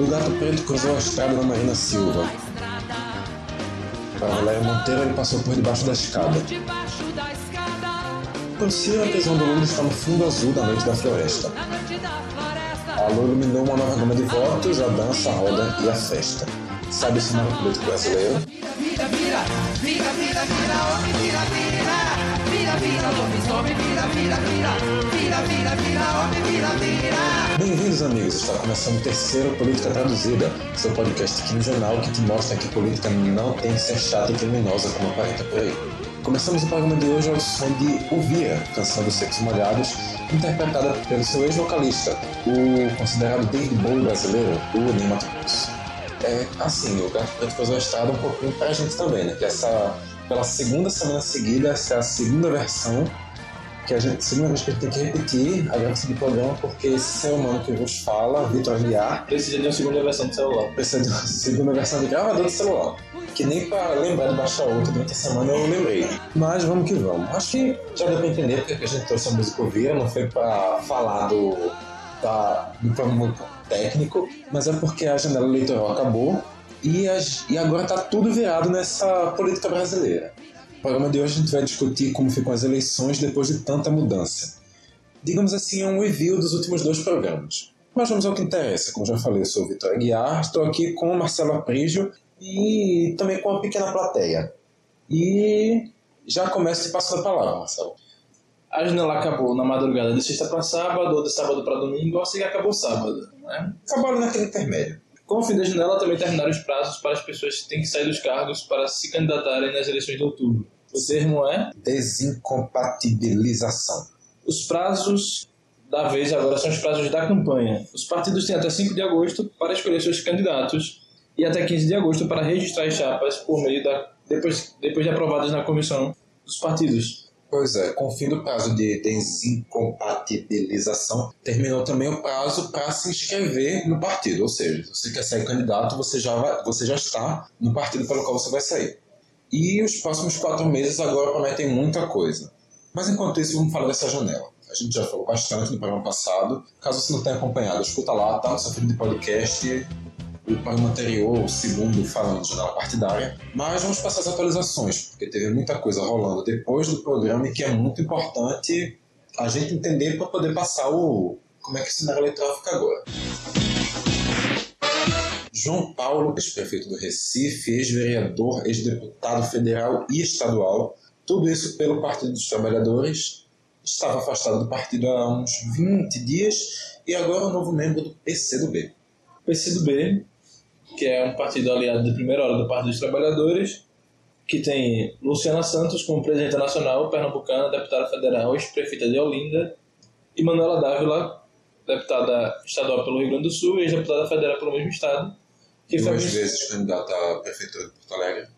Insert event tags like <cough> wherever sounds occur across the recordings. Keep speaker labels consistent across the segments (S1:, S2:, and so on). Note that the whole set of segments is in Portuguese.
S1: O gato preto cruzou a estrada da Marina Silva. Para Valéria Monteiro, ele passou por debaixo da escada. Parecia a visão do mundo está no fundo azul da noite da floresta. A lua iluminou uma nova gama de votos, a dança, a roda e a festa. Sabe o cenário político brasileiro?
S2: Vira, vira, vira, vira, vira, homem, vira, vira. Vira, vira, lobisomem, vira, vira, vira. Vira, vira, vira, homem, vira, vira.
S1: Bem-vindos, amigos! Está começando o terceiro Política Traduzida, seu podcast quinzenal que te mostra que política não tem que ser chata e criminosa como aparenta por aí. Começamos o programa de hoje ao som de Uvira, canção dos Secos Molhados, interpretada pelo seu ex-vocalista, o considerado David Bowie brasileiro, o Mato Grosso. É, assim, o Gato Preto cruzou a estrada um pouquinho pra gente também, né? Que essa, pela segunda semana seguida, essa é a segunda versão, que a gente, segunda vez que a gente tem que repetir a gravação do programa, porque esse ser humano que vos fala, Vitor Aguiar,
S3: Precisa de uma segunda versão do celular.
S1: precisa de uma segunda versão de gravador do celular. Que nem pra lembrar de baixar outro durante a semana eu lembrei. Mas vamos que vamos. Acho que já deu pra entender porque que a gente trouxe a música ouvir, não foi pra falar do, da, do problema técnico, mas é porque a janela eleitoral acabou e, as- e agora tá tudo virado nessa política brasileira. No programa de hoje a gente vai discutir como ficam as eleições depois de tanta mudança. Digamos assim, é um review dos últimos dois programas. Mas vamos ao que interessa. Como já falei, eu sou o Vitor Aguiar, estou aqui com o Marcelo Aprígio e também com uma pequena plateia. E já começo te passando a palavra, Marcelo.
S3: A janela acabou na madrugada de sexta para sábado, ou de sábado para domingo, assim que acabou sábado. Né?
S1: Acabou naquele intermédio.
S3: Com o fim da janela, também terminaram os prazos para as pessoas que têm que sair dos cargos para se candidatarem nas eleições de outubro. O termo é:
S1: Desincompatibilização.
S3: os prazos da vez agora são os prazos da campanha. Os partidos têm até 5 de agosto para escolher seus candidatos e até 15 de agosto para registrar as chapas por meio da depois, depois de aprovadas na comissão dos partidos.
S1: Pois é, com o fim do prazo de desincompatibilização, terminou também o prazo para se inscrever no partido. Ou seja, se você quer sair candidato, você já, vai- você já está no partido pelo qual você vai sair. E os próximos quatro meses agora prometem muita coisa. Mas enquanto isso, vamos falar dessa janela. A gente já falou bastante no programa passado. Caso você não tenha acompanhado, escuta lá, tá no seu feed de podcast. O programa anterior, o segundo, falando de janela partidária. Mas vamos passar as atualizações, porque teve muita coisa rolando depois do programa e que é muito importante a gente entender para poder passar o como é que o cenário eleitoral fica agora. João Paulo, ex-prefeito do Recife, ex-vereador, ex-deputado federal e estadual, tudo isso pelo Partido dos Trabalhadores, estava afastado do partido há uns 20 dias e agora é o novo membro do PCdoB.
S3: O PCdoB, que é um partido aliado de primeira hora do Partido dos Trabalhadores, que tem Luciana Santos como presidente nacional, pernambucana, deputada federal, ex-prefeita de Olinda, e Manuela Dávila, deputada estadual pelo Rio Grande do Sul e ex-deputada federal pelo mesmo estado, que foi
S1: Duas
S3: abenço-
S1: vezes candidato à prefeitura de Porto Alegre.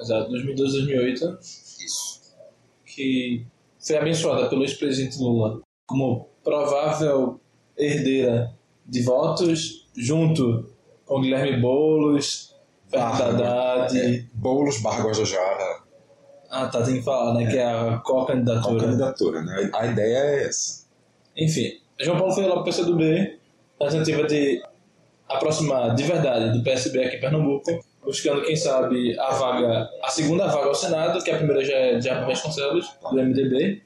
S3: Exato, 2012 2008,
S1: Isso.
S3: que foi abençoada pelo ex-presidente Lula como provável herdeira de votos, junto com Guilherme Boulos, Fernando Haddad.
S1: É, Boulos barra Guajajara.
S3: Ah, tá, tem que falar, né? Que é a co-candidatura.
S1: candidatura, né? A ideia é essa.
S3: Enfim, João Paulo foi lá pro PCdoB, na tentativa de aproximar de verdade do PSB aqui em Pernambuco, buscando, quem sabe, a vaga, a segunda vaga ao Senado, que a primeira já é de Jair Vasconcelos, do MDB,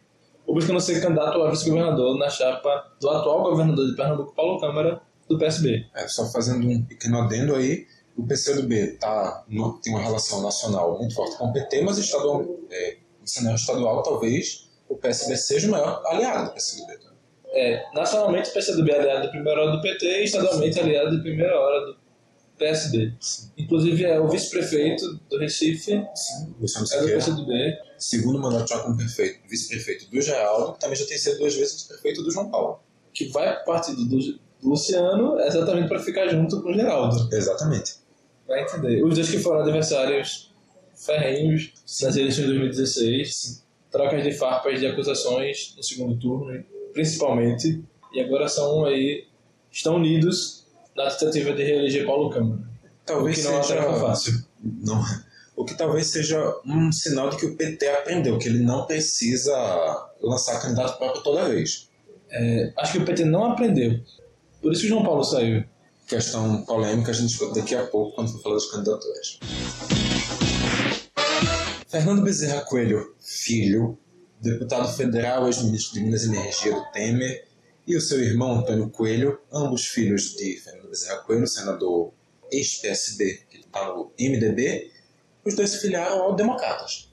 S3: ou buscando ser candidato a vice-governador na chapa do atual governador de Pernambuco, Paulo Câmara, do PSB.
S1: É, só fazendo um pequeno adendo aí, o PCdoB tá, no- tem uma relação nacional muito forte com o PT, mas estadual, é, no cenário estadual, talvez o PSB seja o maior aliado do PCdoB. tá?
S3: É, nacionalmente, o PCdoB é aliado de primeira hora do PT e estadualmente aliado de primeira hora do PSD. Inclusive, é o vice-prefeito do Recife,
S1: Sim,
S3: é do PCdoB.
S1: segundo mandato já como prefeito, vice-prefeito do Geraldo, também já tem sido duas vezes vice-prefeito do João Paulo.
S3: que vai pro partido do Luciano exatamente para ficar junto com o Geraldo.
S1: Exatamente.
S3: Vai entender. Os dois que foram adversários ferrenhos nas eleições de 2016, trocas de farpas de acusações no segundo turno, principalmente, e agora são aí, estão unidos na tentativa de reeleger Paulo Câmara.
S1: Talvez
S3: O que não é uma
S1: seja
S3: tarefa fácil.
S1: Não, o que talvez seja um sinal de que o PT aprendeu que ele não precisa lançar candidato próprio toda vez.
S3: É, acho que o PT não aprendeu. Por isso que o João Paulo saiu.
S1: questão polêmica a gente discute daqui a pouco quando for falar das candidaturas. Fernando Bezerra Coelho, filho, deputado federal, ex-ministro de Minas e Energia do Temer, e o seu irmão Antônio Coelho, ambos filhos de Fernando Bezerra Coelho, senador ex-PSD, que está no MDB, os dois se filiaram ao Democratas.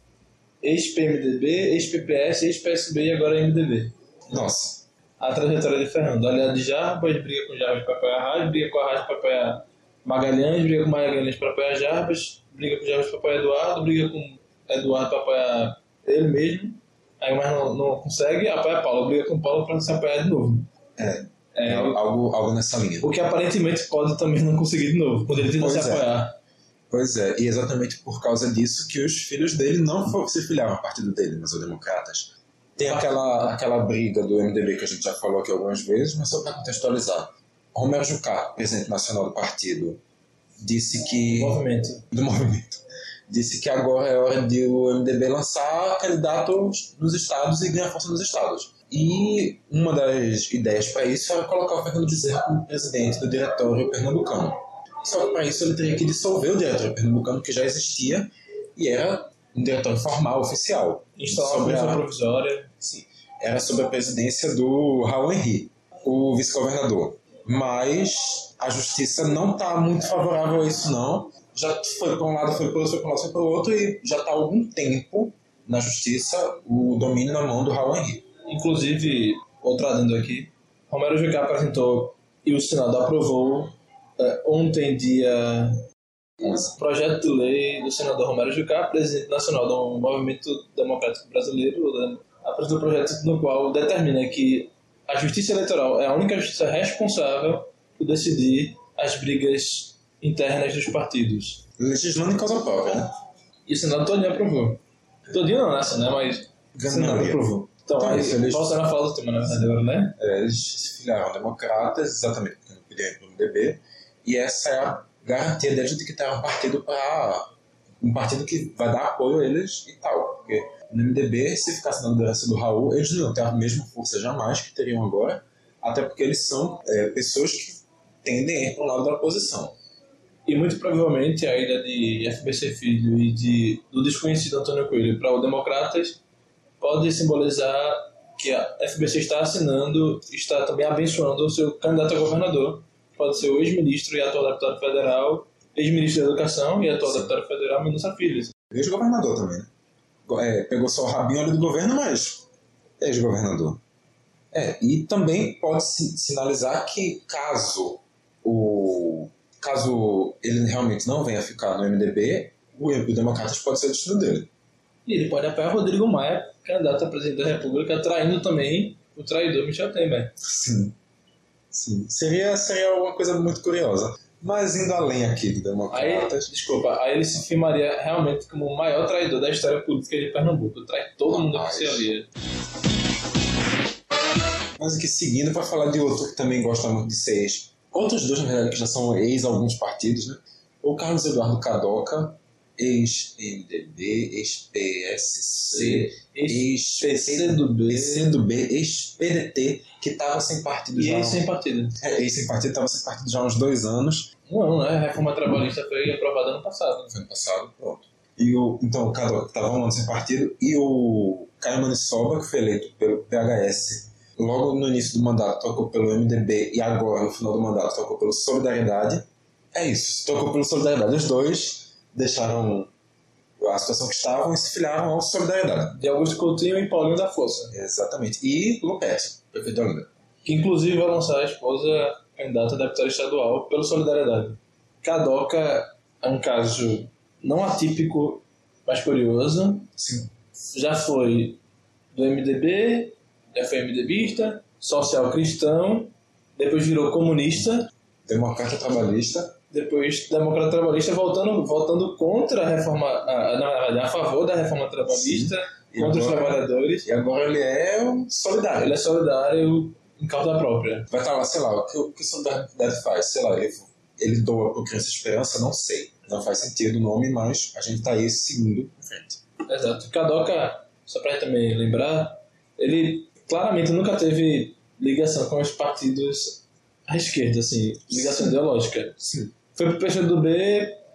S3: Ex-PMDB, ex-PPS, ex-PSB e agora MDB.
S1: Nossa,
S3: A trajetória de Fernando. Aliado de Jarbas, briga com Jarbas para apoiar a Arras, briga com a Arras para apoiar Magalhães, briga com Magalhães para apoiar Jarbas, briga com Jarbas para apoiar Eduardo, briga com Eduardo para apoiar ele mesmo, aí mas não, não consegue, apoia Paulo, briga com Paulo para se apoiar de novo.
S1: é,
S3: É,
S1: é algo, algo nessa linha.
S3: o que aparentemente pode também não conseguir de novo, quando ele tenta
S1: Pois
S3: se
S1: é.
S3: apoiar.
S1: Pois é, e exatamente por causa disso que os filhos dele não se filiaram ao partido dele, mas ao Democratas. Tem aquela, aquela briga do MDB que a gente já falou aqui algumas vezes, mas só para contextualizar. Romero Jucá, presidente nacional do partido, disse que.
S3: Movimento.
S1: do movimento. Disse que agora é hora de o MDB lançar candidatos nos estados e ganhar força nos estados. E uma das ideias para isso era colocar o Fernando Bezerra como presidente do diretório pernambucano. Só que para isso ele teria que dissolver o diretório pernambucano que já existia e era um diretório formal, oficial.
S3: Instalar uma
S1: a-
S3: comissão provisória.
S1: Sim, era sob a presidência do Raul Henry, o vice-governador. Mas a justiça não está muito favorável a isso, não. Já foi para um lado, foi para outro, foi para um outro, e já está há algum tempo na justiça o domínio na mão do Raul Henry.
S3: Inclusive, outro adendo aqui, Romero Jucá apresentou e o Senado aprovou eh, ontem, dia projeto de lei do senador Romero Jucá, presidente nacional do Movimento Democrático Brasileiro, né, apresentou um projeto no qual determina que a justiça eleitoral é a única justiça responsável por decidir as brigas internas dos partidos.
S1: Legislando em causa própria, né?
S3: E o Senado todinho aprovou. Todinho não, né? né? Mas o Senado aprovou. Então,
S1: Então,
S3: aí,
S1: eles-
S3: Bolsonaro fala do tema, na verdade, agora, né?
S1: É, eles se filiaram democratas, exatamente porque não queriam ir para o MDB, e essa é a garantia deles de que tem um partido para um partido que vai dar apoio a eles e tal. Porque no MDB, se ficasse na liderança do Raul, eles não iam ter a mesma força jamais que teriam agora, até porque eles são é, pessoas que tendem a ir para o lado da oposição.
S3: E muito provavelmente a ida de FBC Filho e de, do desconhecido Antônio Coelho para o Democratas pode simbolizar que a FBC está assinando, está também abençoando o seu candidato a governador. Pode ser o ex-ministro e atual deputado federal, ex-ministro da Educação e atual deputado federal, Mendonça Filho.
S1: Ex-governador também, né? É, pegou só o rabinho ali do governo, mas é ex-governador. É, e também pode si- sinalizar que caso o caso ele realmente não venha ficar no MDB, o, o Democratas pode ser o destino dele.
S3: E ele pode apoiar Rodrigo Maia, candidato a presidente da República, traindo também o traidor Michel Temer.
S1: Sim. Sim. Seria, seria uma coisa muito curiosa. Mas indo além aqui
S3: Aí,
S1: Democratas.
S3: desculpa, aí ele se firmaria realmente como o maior traidor da história política de Pernambuco. Trai todo mundo que se alia.
S1: Mas aqui seguindo para falar de outro que também gosta muito de ser ex. Outros dois, na verdade, que já são ex alguns partidos, né? O Carlos Eduardo Cadoca, ex-MDB, ex-PSC,
S3: ex-PCdoB.
S1: ex-PDT, que estava sem partido
S3: E
S1: já.
S3: aí sem partido.
S1: É, ex sem partido, estava sem partido já há uns dois anos.
S3: Um ano, né? A reforma trabalhista foi aprovada ano passado.
S1: Foi ano passado, pronto. E o, então, o Cadoca estava um ano sem partido, e o Caio Manisoba, que foi eleito pelo PHS logo no início do mandato, trocou pelo MDB, e agora, no final do mandato, trocou pelo Solidariedade. É isso, trocou pelo Solidariedade. Os dois deixaram a situação que estavam e se filiaram ao Solidariedade.
S3: De Augusto Coutinho e Paulinho da Força.
S1: Exatamente. E Lupetti, prefeito de Olinda.
S3: Que inclusive vai lançar a esposa candidata a deputada estadual pelo Solidariedade. Cadoca é um caso não atípico, mas curioso.
S1: Sim.
S3: já foi do MDB, já foi MDBista, social cristão, depois virou comunista,
S1: Democrata trabalhista.
S3: Depois democrata trabalhista, voltando, voltando contra a reforma, a, na verdade, a favor da reforma trabalhista,
S1: E
S3: contra os
S1: agora-
S3: trabalhadores.
S1: E agora ele é um solidário.
S3: Ele é solidário em causa própria.
S1: Vai estar lá, sei lá, o que, o que o Solidariedade faz? Sei lá, ele, ele doa pro Criança Esperança, não sei. Não faz sentido o nome, mas a gente tá aí seguindo em frente.
S3: Exato. Cadoca, só para também lembrar, ele claramente nunca teve ligação com os partidos à esquerda, assim, ligação
S1: Sim.
S3: ideológica.
S1: Sim.
S3: Foi pro PCdoB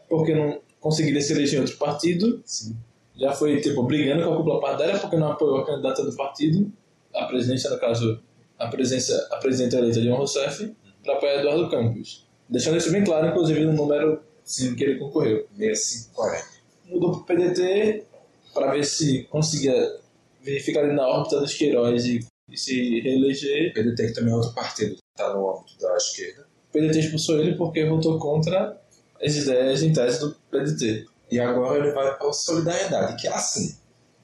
S3: porque não conseguiria se eleger em outro partido.
S1: Sim.
S3: Já foi, tipo, brigando com a cúpula partidária porque não apoiou a candidata do partido, a presidência, no caso, a presença, a presidenta eleita Dilma Rousseff, para apoiar Eduardo Campos. Deixando isso bem claro, inclusive, no número
S1: Sim.
S3: que ele concorreu.
S1: 6540.
S3: Mudou pro PDT para ver se conseguia verificar ali na órbita dos Queiroz e, e se reeleger.
S1: O PDT que também é outro partido que está no âmbito da esquerda.
S3: O PDT expulsou ele porque votou contra as ideias em tese do PDT.
S1: E agora ele vai para o Solidariedade, que é assim.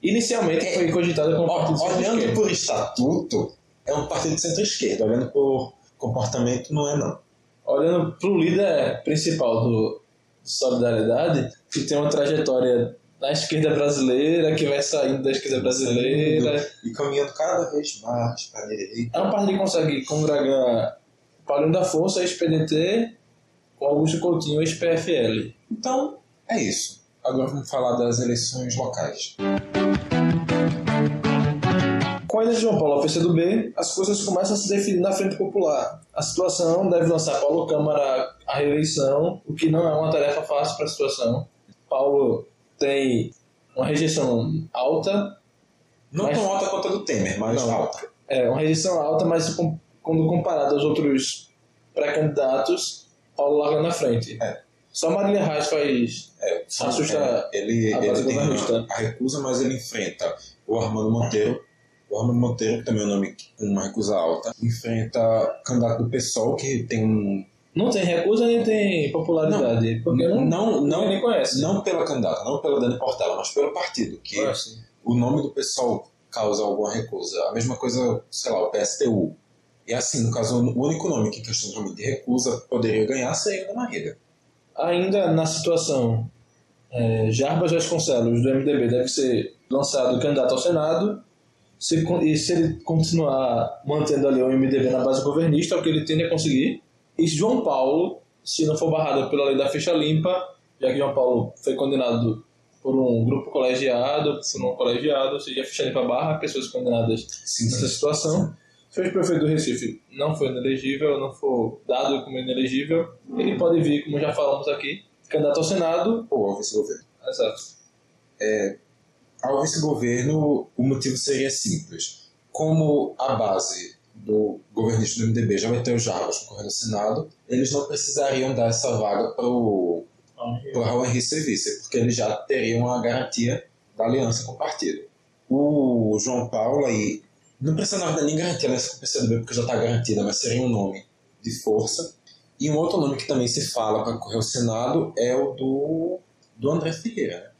S3: Inicialmente foi cogitado como
S1: Ó,
S3: partido
S1: olhando por estatuto, é um partido de centro-esquerda. Olhando por comportamento, não é não.
S3: Olhando pro líder principal do Solidariedade, que tem uma trajetória na esquerda brasileira, que vai saindo da esquerda brasileira.
S1: E caminhando cada vez mais para a direita.
S3: É um partido que consegue congregar Paulinho da Força, ex-PDT, com Augusto Coutinho, ex-PFL.
S1: Então, é isso. Agora vamos falar das eleições locais.
S3: Com a de João Paulo ao PCdoB, as coisas começam a se definir na frente popular. A situação deve lançar Paulo Câmara à reeleição, o que não é uma tarefa fácil para a situação. Paulo tem uma rejeição alta,
S1: Não
S3: Mas-
S1: tão alta quanto a do Temer, mas
S3: Não.
S1: alta.
S3: é uma rejeição alta, mas quando comparado aos outros pré-candidatos, Paulo larga na frente.
S1: É.
S3: Só Marília Reis faz
S1: É,
S3: Assusta
S1: é, ele
S3: a
S1: ele tem a, a recusa, mas ele enfrenta o Armando Monteiro. O Armando Monteiro, que também é um nome com uma recusa alta, enfrenta o candidato do PSOL, que tem um.
S3: Não tem recusa nem tem popularidade. porque não,
S1: não, não,
S3: nem conhece.
S1: não pela candidata, não pela Dani Portela, mas pelo partido, que
S3: Ah,
S1: o nome do PSOL causa alguma recusa. A mesma coisa, sei lá, o PSTU. E assim, no caso, o único nome que de recusa poderia ganhar seria o da Marília.
S3: Ainda na situação, é, Jarbas Vasconcelos, do MDB, deve ser lançado candidato ao Senado. Se, e se ele continuar mantendo ali o MDB na base governista, é o que ele tende a conseguir. E João Paulo, se não for barrado pela lei da ficha limpa, já que João Paulo foi condenado por um grupo colegiado, por um colegiado, ou seja, a ficha limpa barra pessoas condenadas
S1: Sim,
S3: nessa situação. Se o ex-prefeito do Recife não for inelegível, não for dado como inelegível, ele pode vir, como já falamos aqui, candidato ao Senado.
S1: Ou ao vice-governo.
S3: Exato.
S1: Ao vice-governo, o motivo seria simples. Como a base do governista do MDB já vai ter o Jarbas concorrendo ao Senado, eles não precisariam dar essa vaga para o Raul Henrique ser vice, porque eles já teriam a garantia da aliança com o partido. O João Paulo aí, não precisa na verdade nem garantir a aliança com o PCdoB, porque já está garantida, mas seria um nome de força. E um outro nome que também se fala para concorrer ao Senado é o do, do André Ferreira. né?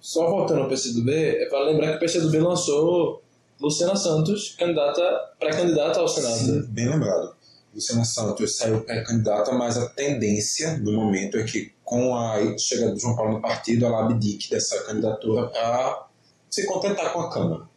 S3: Só voltando ao PCdoB, é para lembrar que o PCdoB lançou Luciana Santos, candidata, pré-candidata ao Senado.
S1: Sim, bem lembrado. Luciana Santos saiu pré-candidata, mas a tendência do momento é que, com a chegada do João Paulo no partido, ela abdique dessa candidatura para se contentar com a Câmara.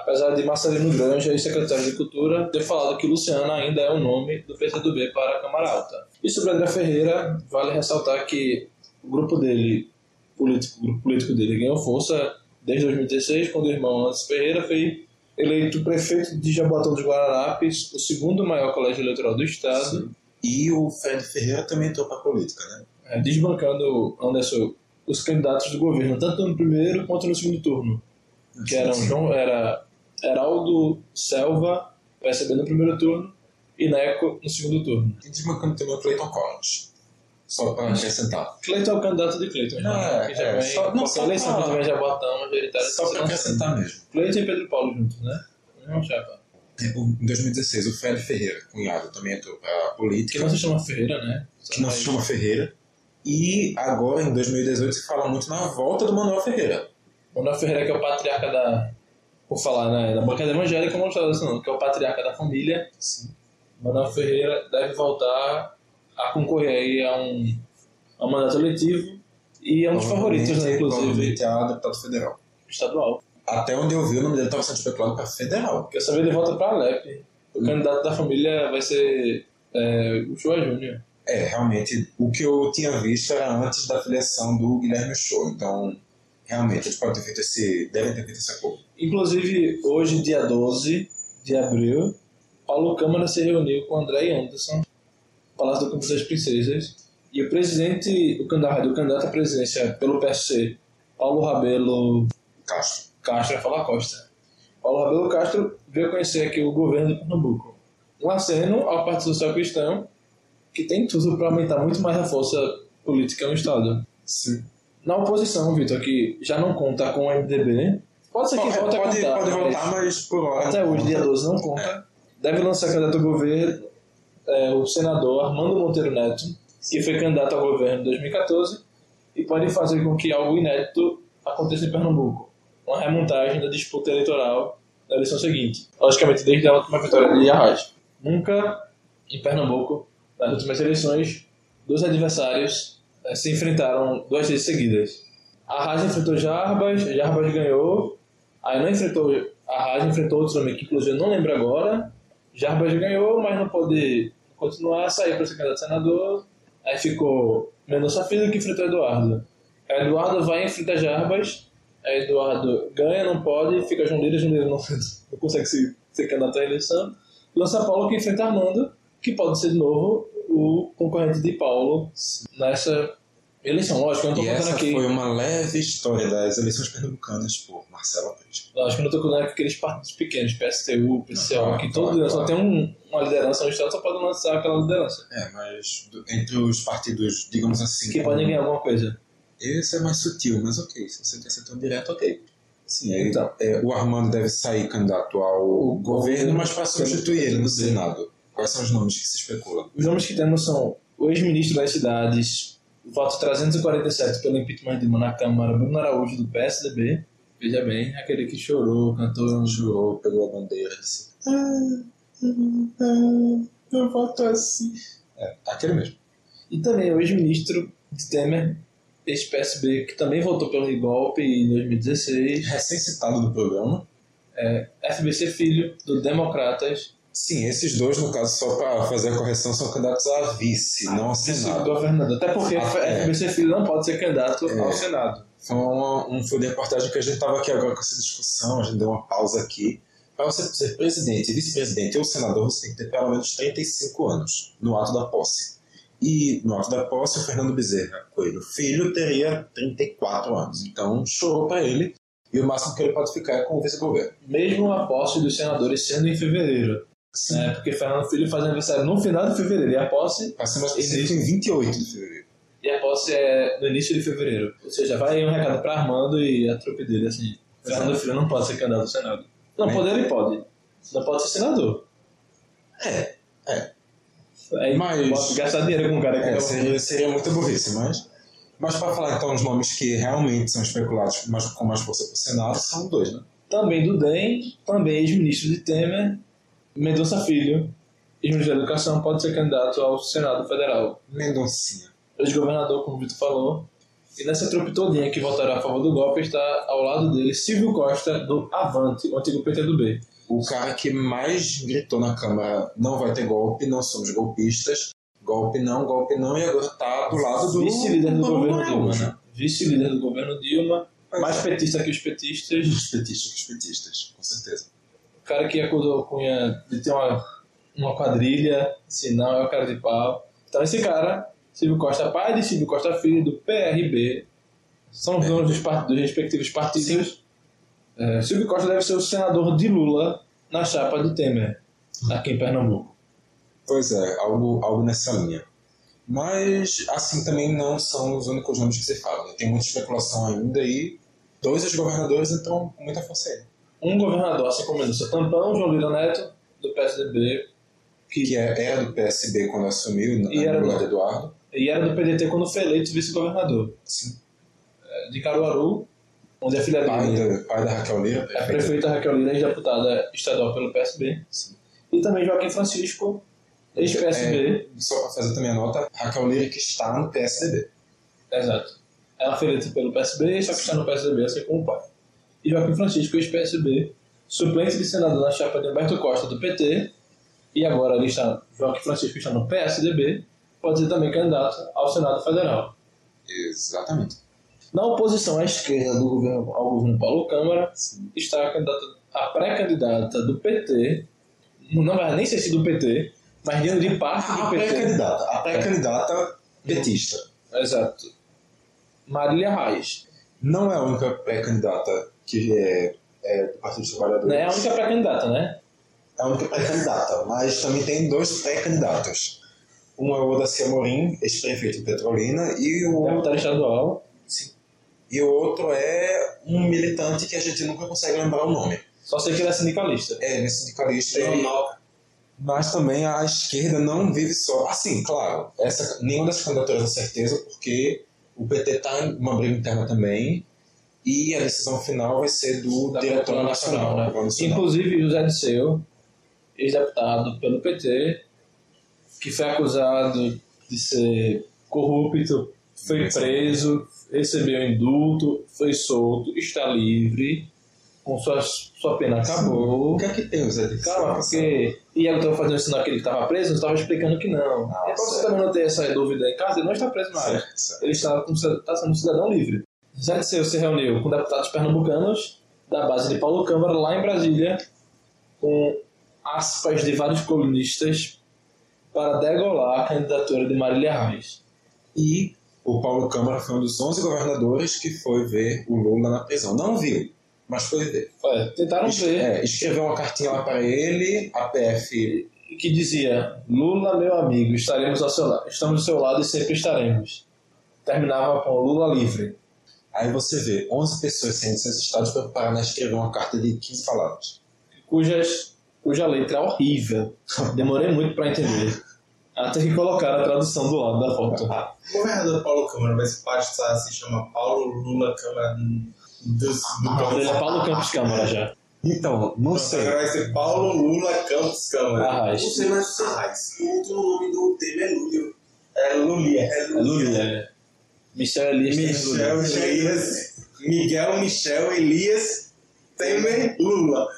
S3: Apesar de Marcelino Granja, ex-secretário de Cultura, ter falado que Luciana ainda é o nome do PCdoB para a Câmara Alta. E sobre André Ferreira, vale ressaltar que o grupo dele, político, o grupo político dele ganhou força desde 2016, quando o irmão Anderson Ferreira foi eleito prefeito de Jaboatão dos Guararapes, o segundo maior colégio eleitoral do estado,
S1: E o Fred Ferreira também entrou para a política, né?
S3: eh, desbancando Anderson, os candidatos do governo, tanto no primeiro quanto no segundo turno. que eram João, era Heraldo Selva, PSB no primeiro turno, e Neco no segundo turno.
S1: E desbancando também o Clayton Collins. Só para acrescentar.
S3: Cleiton é o candidato de Cleiton,
S1: Ah,
S3: né? que já
S1: é,
S3: vem,
S1: só- não, só
S3: eleição
S1: pra-
S3: que tiver Jabotão, majoritária,
S1: Só para acrescentar mesmo.
S3: Cleiton e Pedro Paulo juntos, né? Não, chapa.
S1: Em 2016, o Fred Ferreira, cunhado, também entrou para a
S3: Que
S1: política.
S3: não se chama Ferreira, né?
S1: que não se chama Ferreira. E agora, em 2018, se fala muito na volta do Manuel Ferreira.
S3: Manuel Ferreira, que é o patriarca da. Por falar, né? Da bancada evangélica, não está não, que é o patriarca da família.
S1: Sim.
S3: Manuel Ferreira deve voltar a concorrer aí a um, a um mandato eletivo e é um dos favoritos, né? Inclusive,
S1: Provavelmente a deputado federal.
S3: estadual.
S1: Até onde eu vi, o nome dele estava sendo especulado para federal.
S3: Quer saber, ele volta para a Alep. O candidato da família vai ser é, o Chua Júnior.
S1: É, realmente, o que eu tinha visto era antes da filiação do Guilherme Show. Então, realmente, eles podem ter feito esse. devem ter feito esse acordo.
S3: Inclusive, hoje, dia 12 de abril, Paulo Câmara se reuniu com André Anderson Palácio do Campo das Princesas. E o presidente, o candidato, o candidato à presidência pelo PSC, Paulo Rabelo
S1: Castro.
S3: Castro, ia falar Costa. Paulo Rabelo Castro veio conhecer aqui o governo de Pernambuco. Um aceno ao Partido Social Cristão, que tem tudo para aumentar muito mais a força política no Estado.
S1: Sim.
S3: Na oposição, Vitor, que já não conta com o MDB, pode ser que
S1: Pode,
S3: volte a
S1: pode,
S3: contar.
S1: pode
S3: mas
S1: voltar, mas por hora.
S3: Até hoje, dia 12, não conta. Deve lançar candidato ao governo é, o senador Armando Monteiro Neto, que foi candidato ao governo em 2014, e pode fazer com que algo inédito aconteça em Pernambuco. Uma remontagem da disputa eleitoral na eleição seguinte. Logicamente, desde a última vitória de Arraes. Nunca, em Pernambuco, nas últimas eleições, dois adversários se enfrentaram duas vezes seguidas. Arraes enfrentou Jarbas, Jarbas ganhou, aí não enfrentou Arraes, enfrentou outro nome que inclusive eu não lembro agora. Jarbas ganhou, mas não pôde continuar, saiu para ser candidato a senador. Aí ficou Mendonça Filho que enfrentou Eduardo. Aí Eduardo vai e enfrenta Jarbas. Aí Eduardo ganha, não pode, fica João Lira, João Lira não, <laughs> não consegue ser, ser candidato à eleição. Lança Paulo que enfrenta Armando, que pode ser de novo o concorrente de Paulo nessa eleição. Lógico, eu não
S1: E
S3: estou contando
S1: essa
S3: aqui.
S1: foi uma leve história das eleições pernambucanas por Marcelo Peixe.
S3: Lógico, eu não estou contando aqui aqueles partidos pequenos, PSTU, PCO,
S1: Claro,
S3: que todo
S1: claro,
S3: só
S1: claro.
S3: tem um- uma liderança no Estado, só pode lançar aquela liderança.
S1: É, mas do- entre os partidos, digamos assim.
S3: Que podem ganhar alguma coisa.
S1: Esse é mais sutil, mas ok. Se você quer ser tão direto, ok. Sim, aí,
S3: Então.
S1: é, o Armando deve sair candidato ao governo,
S3: governo
S1: mas para substituir ele no Senado. Quais são os nomes que se especulam?
S3: Os nomes que temos são o ex-ministro das cidades, voto 347 pelo impeachment de na Câmara, Bruno Araújo, do PSDB. Veja bem, aquele que chorou, cantou.
S1: Jurou, pegou a bandeira e disse: ah, ah, ah, eu voto assim. É, aquele mesmo.
S3: E também o ex-ministro de Temer, ex-PSB, que também votou pelo golpe em 2016.
S1: Recém-citado do programa.
S3: FBC Filho, do Democratas.
S1: Sim, esses dois, no caso, só para fazer a correção, são candidatos a vice, não a Senado.
S3: Vice-governador. Até porque
S1: Ah, é.
S3: FBC Filho não pode ser candidato
S1: É.
S3: ao Senado.
S1: Foi uma, um foi de reportagem que a gente estava aqui agora com essa discussão, a gente deu uma pausa aqui. Para você ser presidente, vice-presidente ou senador, você tem que ter pelo menos 35 anos no ato da posse. E no ato da posse, o Fernando Bezerra Coelho Filho teria 34 anos. Então, chorou para ele. E o máximo que ele pode ficar é com o vice-governo.
S3: Mesmo a posse dos senadores sendo em fevereiro.
S1: Sim.
S3: É, porque Fernando Filho faz aniversário no final de fevereiro. E a posse,
S1: específico, em 28 de fevereiro.
S3: e a posse é no início de fevereiro. Ou seja, vai aí um recado para Armando e a trupe dele, assim. Fernando Filho não pode ser candidato ao Senado. Não, poder ele pode. Não pode ser senador.
S1: É, é.
S3: Aí
S1: Mas-
S3: gastar dinheiro com um cara que
S1: É,
S3: é,
S1: seria, seria muita burrice, mas. Mas para falar então os nomes que realmente são especulados mas com mais força para o Senado, são dois, né?
S3: Também do DEM, também ex-ministro de Temer, Mendonça Filho, ex-ministro da Educação, pode ser candidato ao Senado Federal.
S1: Mendoncinha.
S3: Ex-governador, como o Vitor falou. E nessa trupe todinha que votará a favor do golpe está ao lado dele Silvio Costa, do Avante, o antigo PT do B.
S1: O cara que mais gritou na Câmara: não vai ter golpe, não somos golpistas, golpe não, golpe não, e agora tá do lado do.
S3: Vice-líder do
S1: Bruno
S3: governo Dilma, né? Vice-líder do governo Dilma, mais petista que os petistas.
S1: Os petistas, os petistas, com certeza.
S3: Cara que acusou o Cunha de ter uma, uma quadrilha, se não é o cara de pau. Então esse cara, Silvio Costa pai de Silvio Costa filho, do PRB, são os donos dos, part- dos respectivos partidos. É, Silvio Costa deve ser o senador de Lula na chapa de Temer, aqui em Pernambuco.
S1: Pois é, algo, algo nessa linha. Mas, assim, também não são os únicos nomes que se falam. Tem muita especulação ainda e dois ex-governadores entram com muita força aí.
S3: Um governador, assim como Mendonça Tampão, João Lira Neto, do PSDB,
S1: Que é, era do PSB quando assumiu,
S3: E
S1: no lugar
S3: do-
S1: do Eduardo.
S3: e era do PDT quando foi eleito vice-governador.
S1: Sim.
S3: É, De Caruaru, onde a filha
S1: Pai
S3: dele
S1: da, pai da Raquel Lira.
S3: A prefeita Raquel Lira, ex-deputada estadual pelo PSB.
S1: Sim.
S3: E também Joaquim Francisco, ex-PSB.
S1: Só para fazer também a nota, Raquel Lira que está no PSDB.
S3: Exato. Ela foi eleita pelo PSB, só que está no PSDB, assim como o pai. E Joaquim Francisco, ex-PSB, suplente de senador na chapa de Humberto Costa, do PT. E agora ele está, Joaquim Francisco está no PSDB, pode ser também candidato ao Senado Federal.
S1: Exatamente.
S3: Na oposição à esquerda do governo, ao governo Paulo Câmara,
S1: Sim.
S3: está a, candidata, a pré-candidata do PT, não vai nem sei se do PT, mas dentro de parte
S1: A
S3: do PT.
S1: pré-candidata. A pré-candidata petista.
S3: Exato. Marília Reis.
S1: Não é a única pré-candidata que é, é do Partido dos Trabalhadores.
S3: É a única pré-candidata, né?
S1: É a única pré-candidata, mas também tem dois pré-candidatos. Um é o Odaci Amorim, ex-prefeito de Petrolina, e o,
S3: Deputado estadual.
S1: e o outro é um militante que a gente nunca consegue lembrar o nome.
S3: Só sei que ele é sindicalista.
S1: É, ele é sindicalista. e- Mas também a esquerda não vive só. Assim, claro, essa, nenhuma das candidaturas é certeza, porque o PT está em uma briga interna também, e a decisão final vai ser do
S3: Da
S1: diretor
S3: Câmara
S1: nacional.
S3: né?
S1: Nacional.
S3: Inclusive José Disseu, ex-deputado pelo PT, que foi acusado de ser corrupto, foi preso, recebeu indulto, foi solto, está livre, com sua, sua pena acabou.
S1: O que é que tem o Zé de
S3: Calma, porque. E eu estava fazendo sinal que ele estava preso, eu estava explicando que não.
S1: Ah,
S3: e pra você também não ter essa dúvida em casa, ele não está preso mais.
S1: Certo, certo.
S3: Ele está, está sendo um cidadão livre. Zé se reuniu com deputados pernambucanos da base de Paulo Câmara lá em Brasília, com aspas de vários colunistas para degolar a candidatura de Marília Reis.
S1: E o Paulo Câmara foi um dos 11 governadores que foi ver o Lula na prisão. Não viu, mas foi ver.
S3: Olha, tentaram
S1: Es-
S3: ver
S1: é, escreveu uma cartinha lá para ele, a PF.
S3: que dizia Lula, meu amigo, estaremos ao seu lado, estamos ao seu lado e sempre estaremos. Terminava com Lula livre.
S1: Aí você vê 11 pessoas seus estados para o Paraná escrever uma carta de 15 palavras.
S3: cujas, cuja letra é horrível. Demorei muito para entender. Até que colocaram a tradução do lado da foto.
S4: O governador Paulo Câmara vai se passar, se chama Paulo Lula Câmara dos, do
S3: O dele é. Paulo Campos Câmara já.
S1: Então, não sei.
S4: Agora vai ser Paulo Lula Campos Câmara.
S5: Não sei, mas
S4: Arraiz.
S5: o último nome do Temer é Lúlio.
S4: É Lulia.
S5: É
S3: É Lula. Michel Elias
S4: Michel. Elias. Miguel Michel Elias Temer Lula.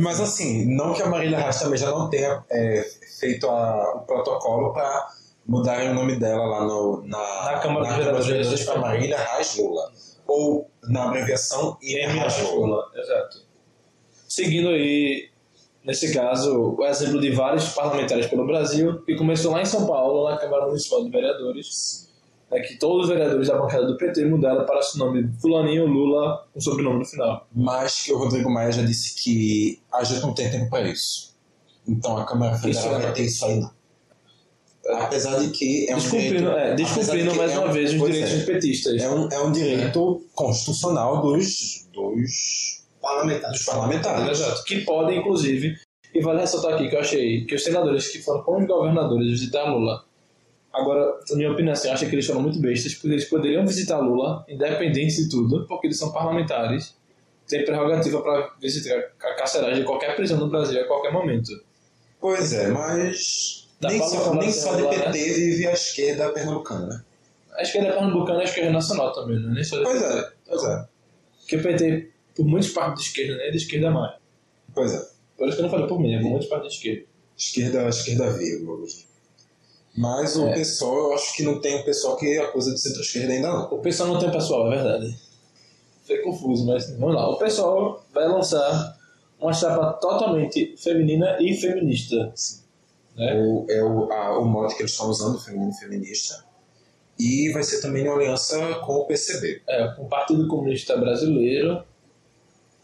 S1: Mas assim, não que a Marília Reis também já não tenha é, feito a- o protocolo para mudarem o nome dela lá no, na,
S3: Na Câmara dos
S1: dos
S3: Vereadores.
S1: para Marília Reis Lula. Ou na abreviação IR Reis Lula.
S3: Lula. Exato. Seguindo aí, nesse caso, o exemplo de vários parlamentares pelo Brasil, que começou lá em São Paulo, na Câmara Municipal de Vereadores, é que todos os vereadores da bancada do PT mudaram para o nome Fulaninho Lula, com sobrenome no final.
S1: Mas que o Rodrigo Maia já disse que a gente não tem tempo para isso. Então a Câmara Federal
S3: Isso é-
S1: vai ter isso aí não. Apesar de que é um
S3: Descumprindo,
S1: direito,
S3: é, descumprindo
S1: de
S3: mais
S1: é
S3: uma
S1: um-
S3: vez os direitos
S1: é.
S3: dos petistas.
S1: É um, é um direito constitucional dos, dos,
S4: Parlamentar.
S1: dos parlamentares.
S3: Exato. Que podem, inclusive, e vale ressaltar aqui que eu achei que os senadores que foram com os governadores visitar Lula, agora, na minha opinião, assim, eu acho que eles foram muito bestas, porque eles poderiam visitar Lula, independente de tudo, porque eles são parlamentares, têm prerrogativa para visitar a carceragem de qualquer prisão no Brasil a qualquer momento.
S1: Pois é, mas
S3: Dá
S1: nem só, nem
S3: assim,
S1: só de PT
S3: né?
S1: vive a esquerda pernambucana, né?
S3: A esquerda pernambucana e a esquerda nacional também, né? Nem só da
S1: Pois
S3: PT.
S1: é, pois é.
S3: Porque o PT, por muitas partes de esquerda, né? É de esquerda mais.
S1: Pois é.
S3: Por isso que eu não falei por mim, é por muitas partes de esquerda.
S1: Esquerda, esquerda vírgula. Mas o
S3: É.
S1: pessoal, eu acho que não tem o pessoal que acusa de centro-esquerda ainda não.
S3: O pessoal não tem pessoal, é verdade. Foi confuso, mas vamos lá. O pessoal vai lançar uma chapa totalmente feminina e feminista.
S1: É o, é o, a, o mote que eles estão usando, feminino e feminista. E vai ser também uma aliança com o PCB.
S3: É, com o Partido Comunista Brasileiro,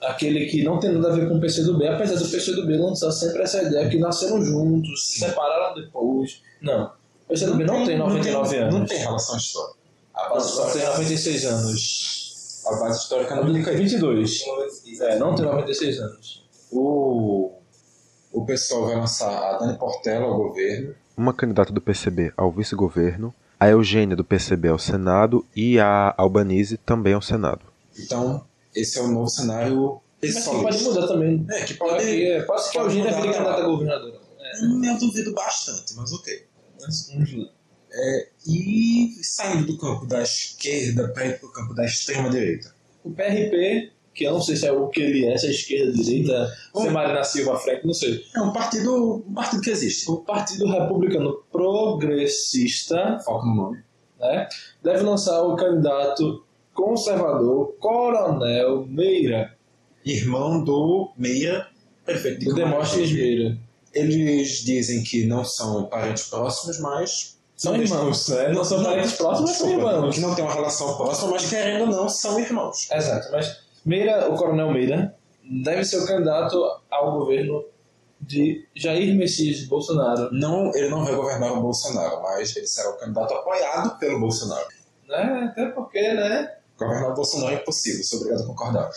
S3: aquele que não tem nada a ver com o PCdoB, apesar do PCdoB lançar sempre essa ideia que nasceram juntos, se separaram depois. Não. O PCdoB não, tem 99
S1: tem-
S3: anos.
S1: Não tem relação histórica. A base
S3: Só tem
S1: histórica,
S3: 96 anos.
S1: a base histórica não isso.
S3: 22. É, não tem 96 anos.
S1: O, o pessoal vai lançar a Dani Portela ao governo.
S6: uma candidata do PCB ao vice-governo, a Eugênia do PCB ao Senado e a Albanese também ao Senado.
S1: Então, esse é o novo cenário
S3: Mas que pode mudar também.
S1: É, que
S3: Pode,
S1: pode...
S3: é, pode ser que a Eugênia vire candidata a governadora. É,
S1: Eu duvido bastante, mas ok.
S3: Vamos lá.
S1: E saindo do campo da esquerda para ir para o campo da extrema-direita.
S3: O PRP, que eu não sei se é o que ele é, se é esquerda, direita, se é Marina Silva frente, não sei.
S1: É um partido, um partido que existe.
S3: O Partido Republicano Progressista
S1: Foco no nome.
S3: né, deve lançar o candidato conservador Coronel Meira,
S1: Irmão do Meia, prefeito de
S3: do Demóstenes. Meira.
S1: Eles dizem que não são parentes próximos, mas.
S3: São irmãos, né? Não são parentes próximos, mas são irmãos.
S1: Que não tem uma relação próxima, mas querendo ou não, são irmãos.
S3: Exato, mas Meira, o coronel Meira, deve ser o candidato ao governo de Jair Messias Bolsonaro.
S1: Não, ele não vai governar o Bolsonaro, mas ele será o candidato apoiado pelo Bolsonaro.
S3: Né? Até porque, né?
S1: Governar o Bolsonaro é impossível, sou obrigado a concordar.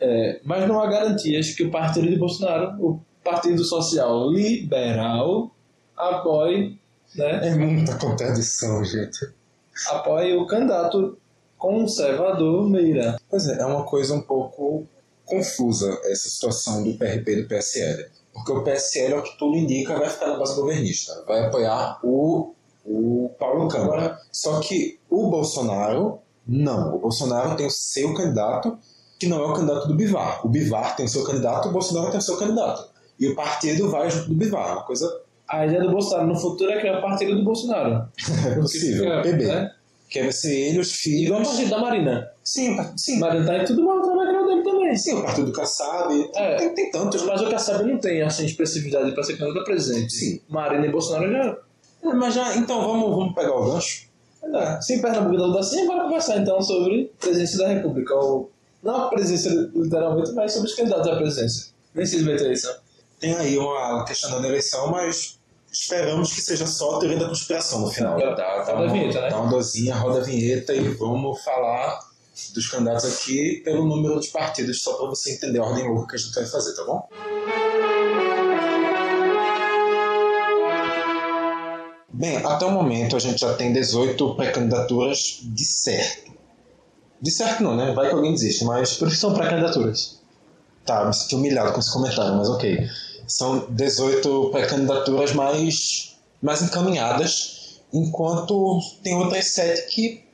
S3: É, mas não há garantias que o partido de Bolsonaro, o Partido Social Liberal, apoie, né?
S1: É muita contradição, gente.
S3: apoie o candidato conservador Meira.
S1: Pois é, é uma coisa um pouco confusa essa situação do PRP e do PSL. Porque o PSL, ao que tudo indica, vai ficar na base governista. Vai apoiar o, o Paulo Câmara. Só que o Bolsonaro, não. O Bolsonaro tem o seu candidato, que não é o candidato do Bivar. O Bivar tem o seu candidato, o Bolsonaro tem o seu candidato. E o partido vai junto do Bivar. Uma coisa
S3: A ideia do Bolsonaro no futuro é criar o partido do Bolsonaro. <laughs>
S1: é possível.
S3: Fica,
S1: PB.
S3: né?
S1: Que vai ser ele, os
S3: Igual o
S1: filhos.
S3: partido da Marina.
S1: Sim, o sim.
S3: Marina tá em tudo mal, tá na dele também.
S1: Sim, o partido do Kassab.
S3: É.
S1: Tem, tem tantos.
S3: Mas o Kassab não tem assim, expressividade para ser candidato a presidente.
S1: Sim.
S3: Marina e Bolsonaro já.
S1: É, mas já, então vamos, vamos pegar o gancho.
S3: É, se Pernambuco dá tudo assim, bora conversar então sobre presidência da República. Ou, não a presidência literalmente, mas sobre os candidatos à presidência. Nem sei se vai ter eleição.
S1: Tem aí uma questionando a eleição, mas esperamos que seja só a teoria da conspiração no final. Dá, dá,
S3: roda a
S1: uma,
S3: vinheta, né?
S1: dá uma dosinha, roda a vinheta e vamos falar dos candidatos aqui pelo número de partidos, só para você entender a ordem louca que a gente vai fazer, tá bom? Bem, até o momento a gente já tem 18 pré-candidaturas de certo. De certo não, né? Vai que alguém desiste, mas
S3: Por isso são pré-candidaturas.
S1: Tá, me senti humilhado com esse comentário, mas ok. São 18 pré-candidaturas mais, mais encaminhadas, enquanto tem outras sete que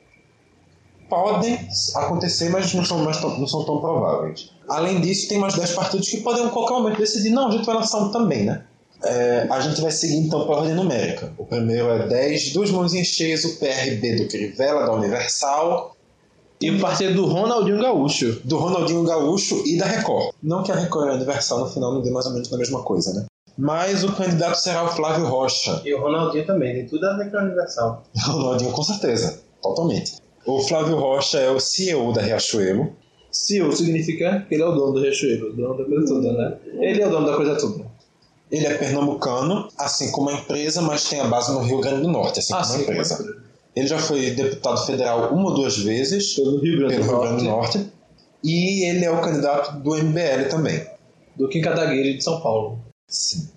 S1: podem acontecer, mas não são, mais tão, não são tão prováveis. Além disso, tem mais 10 partidos que podem a qualquer momento decidir, não, a gente vai lançar um também, né? É, a gente vai seguir então pela ordem numérica. O primeiro é 10, duas mãozinhas cheias, o PRB do Crivella, da Universal,
S3: E o partido do Ronaldinho Gaúcho.
S1: do Ronaldinho Gaúcho e da Record. Não que a Record e a Universal no final não dê mais ou menos na mesma coisa, né? Mas o candidato será o Flávio Rocha.
S4: E o Ronaldinho também, tem tudo a ver com a Universal.
S1: O <laughs> Ronaldinho, com certeza. Totalmente. O Flávio Rocha é o CEO da Riachuelo.
S3: CEO significa que ele é o dono do Riachuelo, o dono da coisa toda, né? Ele é o dono da coisa toda.
S1: Ele é pernambucano, assim como a empresa, mas tem a base no Rio Grande do Norte, assim
S3: Ah,
S1: como a empresa. Ele já foi deputado federal uma ou duas vezes
S3: Pelo Rio Grande
S1: pelo
S3: do
S1: Rio Grande do
S3: Norte,
S1: Norte. E ele é o candidato do MBL também.
S3: do Kim Kataguiri de São Paulo.
S1: Sim.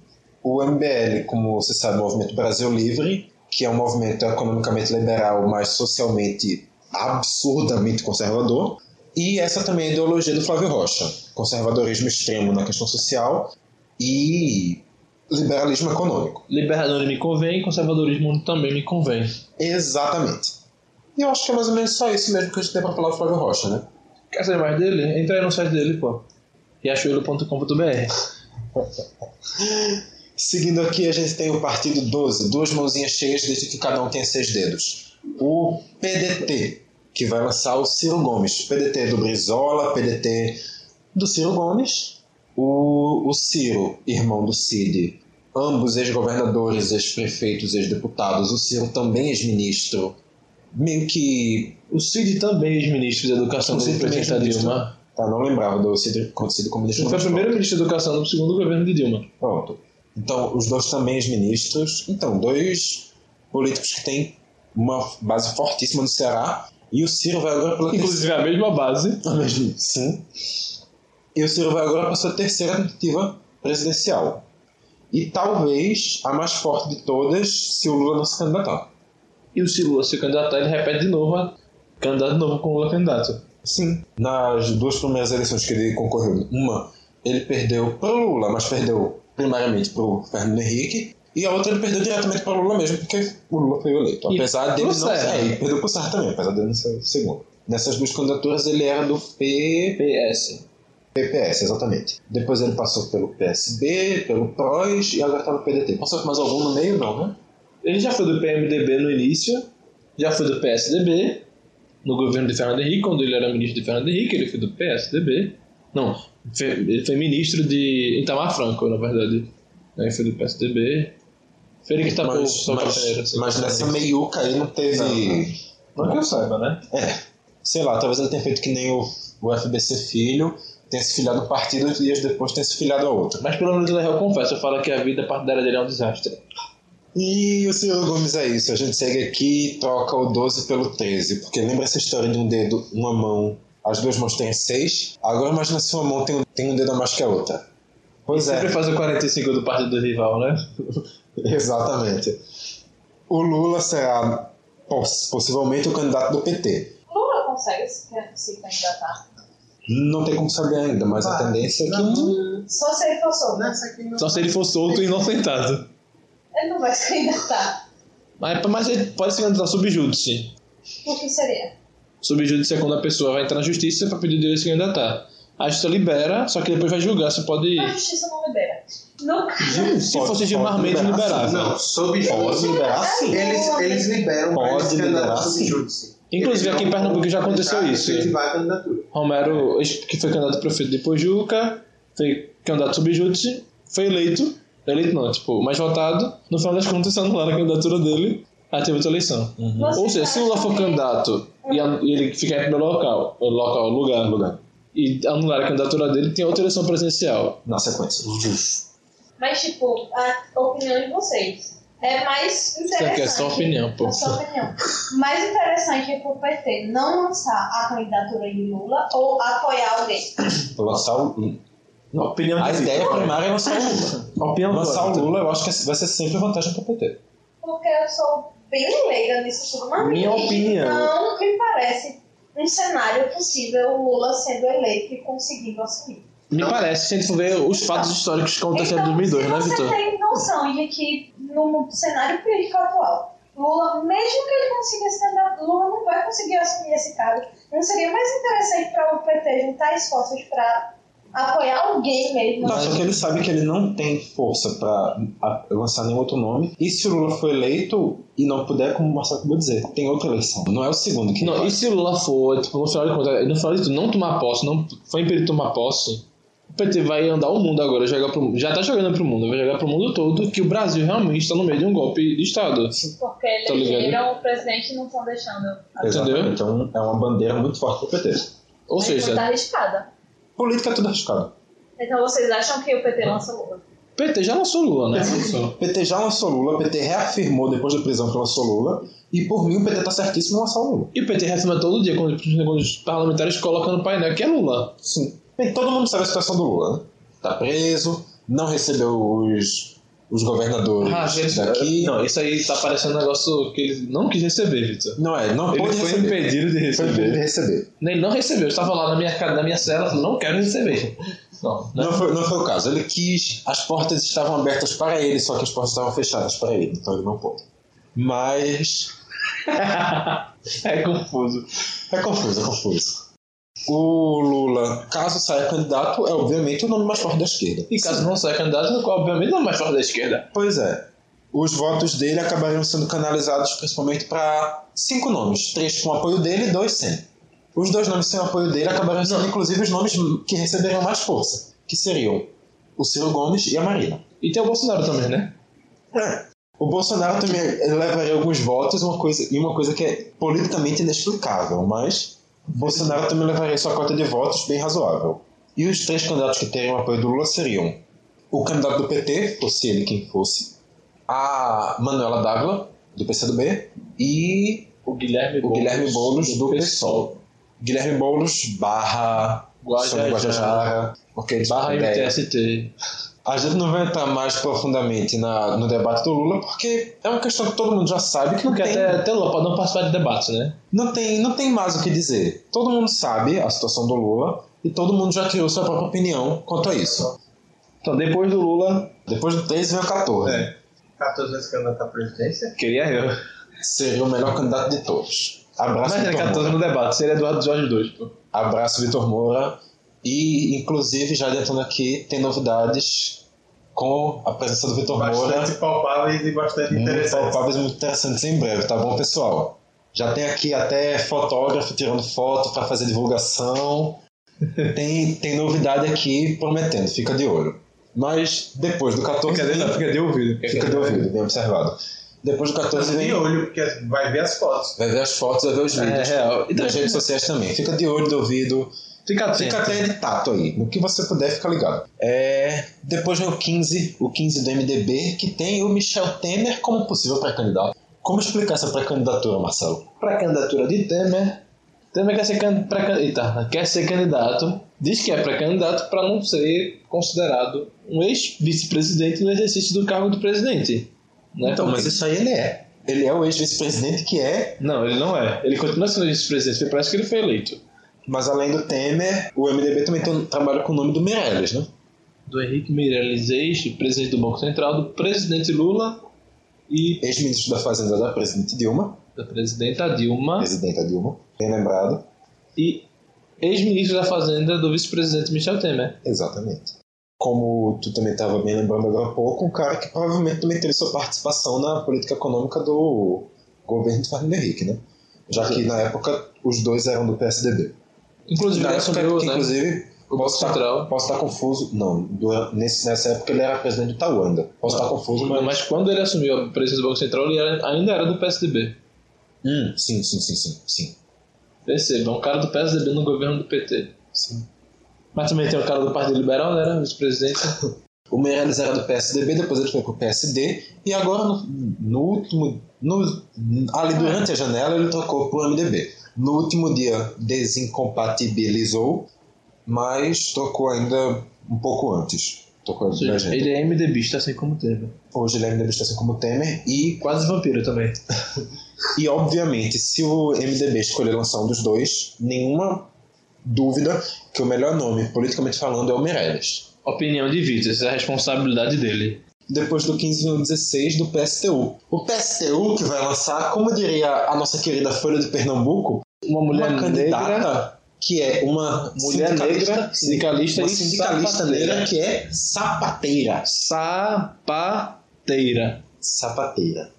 S1: O MBL, como você sabe, é o Movimento Brasil Livre, que é um movimento economicamente liberal, mas socialmente absurdamente conservador. E essa também é a ideologia do Flávio Rocha: conservadorismo extremo na questão social e liberalismo econômico.
S3: Liberalismo me convém, conservadorismo também me convém.
S1: Exatamente. E eu acho que é mais ou menos só isso mesmo que a gente tem pra falar do Flávio Rocha, né?
S3: Quer saber mais dele? Entra aí no site dele, pô. riachuelo.com.br <laughs>
S1: Seguindo aqui, a gente tem o Partido 12, duas mãozinhas cheias, desde que cada um tenha seis dedos. O PDT, que vai lançar o Ciro Gomes. PDT do Brizola, PDT do Ciro Gomes. O, o Ciro, irmão do Cid, ambos ex-governadores, ex-prefeitos, ex-deputados. O Ciro também ex-ministro. Meio que.
S3: O Cid também é ex-ministro da Educação
S1: é
S3: presidente. Dilma.
S1: Tá, não lembrava do Cid, Cid como ministro.
S3: Ele foi primeiro ministro da Educação do segundo governo de Dilma.
S1: Pronto. Então, os dois também ex-ministros. Então, dois políticos que têm uma base fortíssima no Ceará. E o Ciro vai agora pela
S3: Inclusive a mesma base.
S1: terceira. Mesmo, sim. E o Ciro vai agora para sua terceira tentativa presidencial. E talvez a mais forte de todas se o Lula não se candidatar.
S3: E o se Lula se candidatar, ele repete de novo, a- candidato de novo com o Lula candidato.
S1: Sim. Nas duas primeiras eleições que ele concorreu, uma ele perdeu para o Lula, mas perdeu primariamente para o Fernando Henrique. E a outra ele perdeu diretamente para o Lula mesmo, porque o Lula foi eleito.
S3: E
S1: Apesar dele
S3: pro
S1: não ser. É, e perdeu para o Serra também, apesar dele não ser segundo. Nessas duas candidaturas ele era do P...
S3: PS.
S1: PPS, exatamente. Depois ele passou pelo PSB, pelo PROS e agora está no PDT. Passou por mais algum no meio? Não, né?
S3: Ele já foi do PMDB no início, já foi do PSDB, no governo de Fernando Henrique, quando ele era ministro de Fernando Henrique, ele foi do PSDB. Não, ele foi ministro de Itamar Franco, na verdade. Aí foi do PSDB. Ele tapou o
S1: Mas,
S3: Sol
S1: mas,
S3: assim,
S1: mas nessa meiuca aí não teve.
S3: Não que eu saiba, né?
S1: É, sei lá, talvez ele tenha feito que nem o, o FBC filho, tenha se filiado a um partido e dias depois tenha se filiado a outro.
S3: Mas pelo menos ele eu confesso, fala que a vida partidária dele é um desastre.
S1: E o senhor Gomes é isso, a gente segue aqui e troca o 12 pelo 13, porque lembra essa história de um dedo, uma mão, as duas mãos têm seis, agora imagina se uma mão tem, um- tem um dedo a mais que a outra. Pois
S3: Sempre
S1: é,
S3: faz o 45 do partido do rival, né? <laughs>
S1: exatamente. O Lula será poss- possivelmente o candidato do PT.
S7: Lula consegue se, se candidatar.
S1: Não tem como saber ainda, mas a tendência é que.
S7: Só se ele for solto.
S4: Aqui não.
S3: Só se ele for solto e inocentado.
S7: Ele não vai se candidatar.
S3: Mas, mas ele pode se candidatar subjúdice.
S7: O que seria?
S3: Subjúdice é quando a pessoa vai entrar na justiça para pedir dele se candidatar. A justiça libera, só que depois vai julgar se pode
S7: A justiça não libera. Caso,
S3: Se fosse Gilmar Mendes, liberava.
S4: Não, sob
S1: Pode liberar sim.
S4: Eles, eles liberam
S1: Pode liberar, sim.
S3: Inclusive, aqui em Pernambuco já aconteceu
S4: deixar
S3: isso. Romero, que foi candidato a prefeito de Pojuca, foi candidato subjúdice, foi eleito, eleito não, tipo, mais votado, no final das contas anularam a candidatura dele, aí teve outra eleição.
S7: Você
S3: Ou seja, se o Lula for candidato e, e ele ficar em primeiro local, local, lugar, lugar, e anular a candidatura dele, tem outra eleição presidencial.
S1: Na sequência.
S7: Mas, tipo, a opinião de vocês é mais
S3: Isso
S7: interessante.
S3: aqui é só opinião, pô.
S7: A sua opinião. Mais interessante é pro PT não lançar a candidatura de Lula ou apoiar alguém.
S1: Lançar o.
S3: A opinião
S1: A
S3: de
S1: ideia primária é lançar o Lula.
S3: A <laughs> opinião
S1: Lançar o Lula eu acho que vai ser sempre vantagem para o PT.
S7: Porque eu sou bem leiga nisso tudo. Mas
S3: Minha opinião.
S7: Não me parece um cenário possível o Lula sendo eleito e conseguindo assumir.
S3: Me parece, se a gente for ver os fatos históricos que aconteceram em 2002, né, Vitor?
S7: você tem noção de que no cenário político atual, Lula, mesmo que ele consiga se candidatar, Lula não vai conseguir assumir esse cargo. Não seria mais interessante para o PT juntar esforços para apoiar alguém mesmo?
S1: Não, só que ele sabe que ele não tem força para lançar nenhum outro nome. E se o Lula for eleito e não puder, como o Marcelo acabou de dizer, tem outra eleição. Não é o segundo que
S3: Não, e se o Lula for, tipo, no final de contas, no final de tudo, não tomar posse, não foi impedido de tomar posse, o PT vai andar o mundo agora, jogar pro, já tá jogando pro mundo, vai jogar pro mundo todo que o Brasil realmente está no meio de um golpe de Estado.
S7: Porque
S3: Tô ligado.
S7: elegeram o presidente e não estão deixando.
S1: Exatamente. Então é uma bandeira muito forte para o PT.
S3: Ou
S7: tá
S3: seja,
S7: arriscada.
S1: Política é tudo arriscado.
S7: Então vocês acham que o PT lança Lula?
S3: o PT já lançou Lula, né?
S1: O PT já lançou Lula, o PT reafirmou depois da prisão que lançou Lula. E por mim o PT tá certíssimo em lançar o Lula.
S3: E o PT reafirma todo dia quando, quando os parlamentares colocam no painel que é Lula.
S1: Sim. Bem, todo mundo sabe a situação do Lula, né? Tá preso, não recebeu os, os governadores
S3: Ah, gente,
S1: daqui.
S3: Não, isso aí tá parecendo um negócio que ele não quis receber, Vitor.
S1: Não é, não
S3: Ele
S1: pôde
S3: foi
S1: receber.
S3: impedido de
S1: Foi impedido de
S3: receber.
S1: receber.
S3: Ele não recebeu, eu estava lá na minha, na minha cela, não quero receber. <laughs> Não, né?
S1: Não foi, não foi o caso. Ele quis, as portas estavam abertas para ele, só que as portas estavam fechadas para ele, então ele não pôde. Mas. <laughs>
S3: é confuso.
S1: É confuso, é confuso. O Lula, caso saia candidato, é obviamente o nome mais forte da esquerda.
S3: E caso não saia candidato, obviamente não é mais forte da esquerda.
S1: Pois é. Os votos dele acabariam sendo canalizados principalmente para cinco nomes: três com apoio dele e dois sem. Os dois nomes sem apoio dele acabariam sendo, inclusive, os nomes que receberiam mais força, que seriam o Ciro Gomes e a Marina.
S3: E tem o Bolsonaro também, né?
S1: É. O Bolsonaro também levaria alguns votos uma coisa, e uma coisa que é politicamente inexplicável, mas o Bolsonaro também levaria sua cota de votos bem razoável. E os três candidatos que teriam apoio do Lula seriam o candidato do PT, fosse ele quem fosse, a Manuela Dávila, do PCdoB, e
S3: O Guilherme
S1: o Guilherme Boulos, do PSOL. Guilherme Boulos barra
S3: Guajajara.
S1: Guajajara, porque
S3: Barra. MTST.
S1: A gente não vai entrar mais profundamente na, no debate do Lula, porque é uma questão que todo mundo já sabe que não
S3: Porque
S1: tem,
S3: até, até Lula pode não participar de debates, né?
S1: não, tem, não tem mais o que dizer. Todo mundo sabe a situação do Lula e todo mundo já criou sua própria opinião quanto a isso.
S3: Então, depois do Lula,
S1: Depois do 13 vem o 14.
S4: É. 14 vezes candidato à presidência.
S3: queria eu.
S1: Seria o melhor candidato de todos. Abraço,
S3: Mas ele
S1: Vitor
S3: 14
S1: Moura.
S3: no debate, seria Eduardo Jorge 2, pô.
S1: Abraço, Vitor Moura. E, inclusive, já adiantando aqui, tem novidades com a presença do Vitor Moura.
S4: Bastante palpáveis e bastante
S1: Muito
S4: interessantes.
S1: palpáveis e muito interessantes em breve, tá bom, pessoal? Já tem aqui até fotógrafo tirando foto para fazer divulgação. Tem, tem novidade aqui prometendo, fica de olho. Mas depois do 14
S3: Fica de, fica de ouvido.
S1: fica de ouvido, bem observado. Depois do 14
S4: De
S1: vem.
S4: olho, porque vai ver as fotos.
S1: Vai ver as fotos, vai ver os
S3: É
S1: vídeos.
S3: real. E
S1: nas
S3: também-
S1: redes sociais também. Fica de olho, de ouvido.
S3: Fica atento.
S1: Fica até de tato aí. No que você puder, fica ligado. É, depois vem o 15, o 15 do MDB, que tem o Michel Temer como possível pré-candidato. Como explicar essa pré-candidatura, Marcelo?
S3: Pra candidatura de Temer. Temer quer ser, can- eita, quer ser candidato. Diz que é pré-candidato para não ser considerado um ex-vice-presidente no exercício do cargo de presidente. Né?
S1: Então, mas
S3: Porque-
S1: isso aí ele é. Ele é o ex-vice-presidente que é,
S3: Não, ele não é. Ele continua sendo vice-presidente, parece que ele foi eleito.
S1: Mas além do Temer, o MDB também tem trabalho com o nome do Meirelles, né?
S3: Do Henrique Meirelles, ex-presidente do Banco Central, do presidente Lula e
S1: Ex-ministro da Fazenda da presidente Dilma,
S3: da presidenta Dilma
S1: presidenta Dilma, bem lembrado.
S3: e ex-ministro da Fazenda do vice-presidente Michel Temer.
S1: Exatamente. Como tu também estava bem lembrando agora há pouco, um cara que provavelmente também teve sua participação na política econômica do governo de Fernando Henrique, né? Já que na época os dois eram do PSDB.
S3: Inclusive,
S1: Na
S3: ele
S1: época
S3: assumiu, né?
S1: inclusive,
S3: o Banco
S1: posso estar,
S3: Central.
S1: posso estar confuso. Não, do- nesse, nessa época ele era presidente do Itaúanda. Posso estar confuso, mas.
S3: Mas quando ele assumiu a presidência do Banco Central, ele era- ainda era do PSDB.
S1: Hum, sim, sim, sim, sim, sim.
S3: Perceba, é um cara do PSDB no governo do PT.
S1: sim.
S3: Mas também tem o cara do Partido Liberal, né? era Vice-presidente. <laughs>
S1: O Meirelles era do PSDB, depois ele foi pro PSD, e agora no, no último. No, ali durante a janela ele trocou pro MDB. No último dia desincompatibilizou, mas trocou ainda um pouco antes. Trocou
S3: Ou seja,
S1: gente.
S3: ele é MDBista, assim como Temer.
S1: Hoje ele é MDB assim como Temer, e,
S3: Quase vampiro também. <laughs>
S1: e obviamente, se o MDB escolher lançar um dos dois, nenhuma dúvida que o melhor nome, politicamente falando, é o Meirelles.
S3: Opinião de Vitor, essa é a responsabilidade dele.
S1: depois do 15 vem o 16 do PSTU. O PSTU que vai lançar, como diria a nossa querida Folha de Pernambuco,
S3: Uma mulher
S1: uma
S3: negra,
S1: que é uma
S3: mulher
S1: sindicalista-
S3: negra, sindicalista
S1: uma
S3: e
S1: sindicalista
S3: sapateira.
S1: negra que é sapateira.
S3: sapateira.
S1: Sapateira.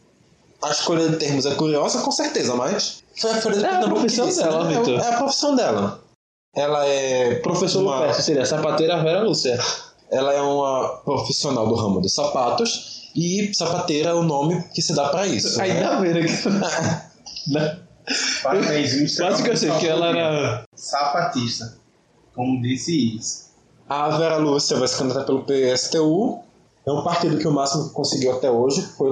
S1: A escolha de termos é curiosa, com certeza, mas foi a
S3: É a profissão
S1: disse,
S3: dela,
S1: né? É
S3: Vitor.
S1: É a profissão dela. Ela é
S3: Professor
S1: uma-
S3: Lupécio seria sapateira Vera Lúcia.
S1: Ela é uma profissional do ramo dos sapatos e sapateira é o nome que se dá pra isso. né?
S3: Ainda bem, né? <laughs>
S4: Parabéns, Mr.
S3: Quase que eu sei que ela era.
S4: Sapatista. Como disse Iris.
S1: A Vera Lúcia vai se candidatar pelo PSTU. É um partido que o máximo que conseguiu até hoje foi,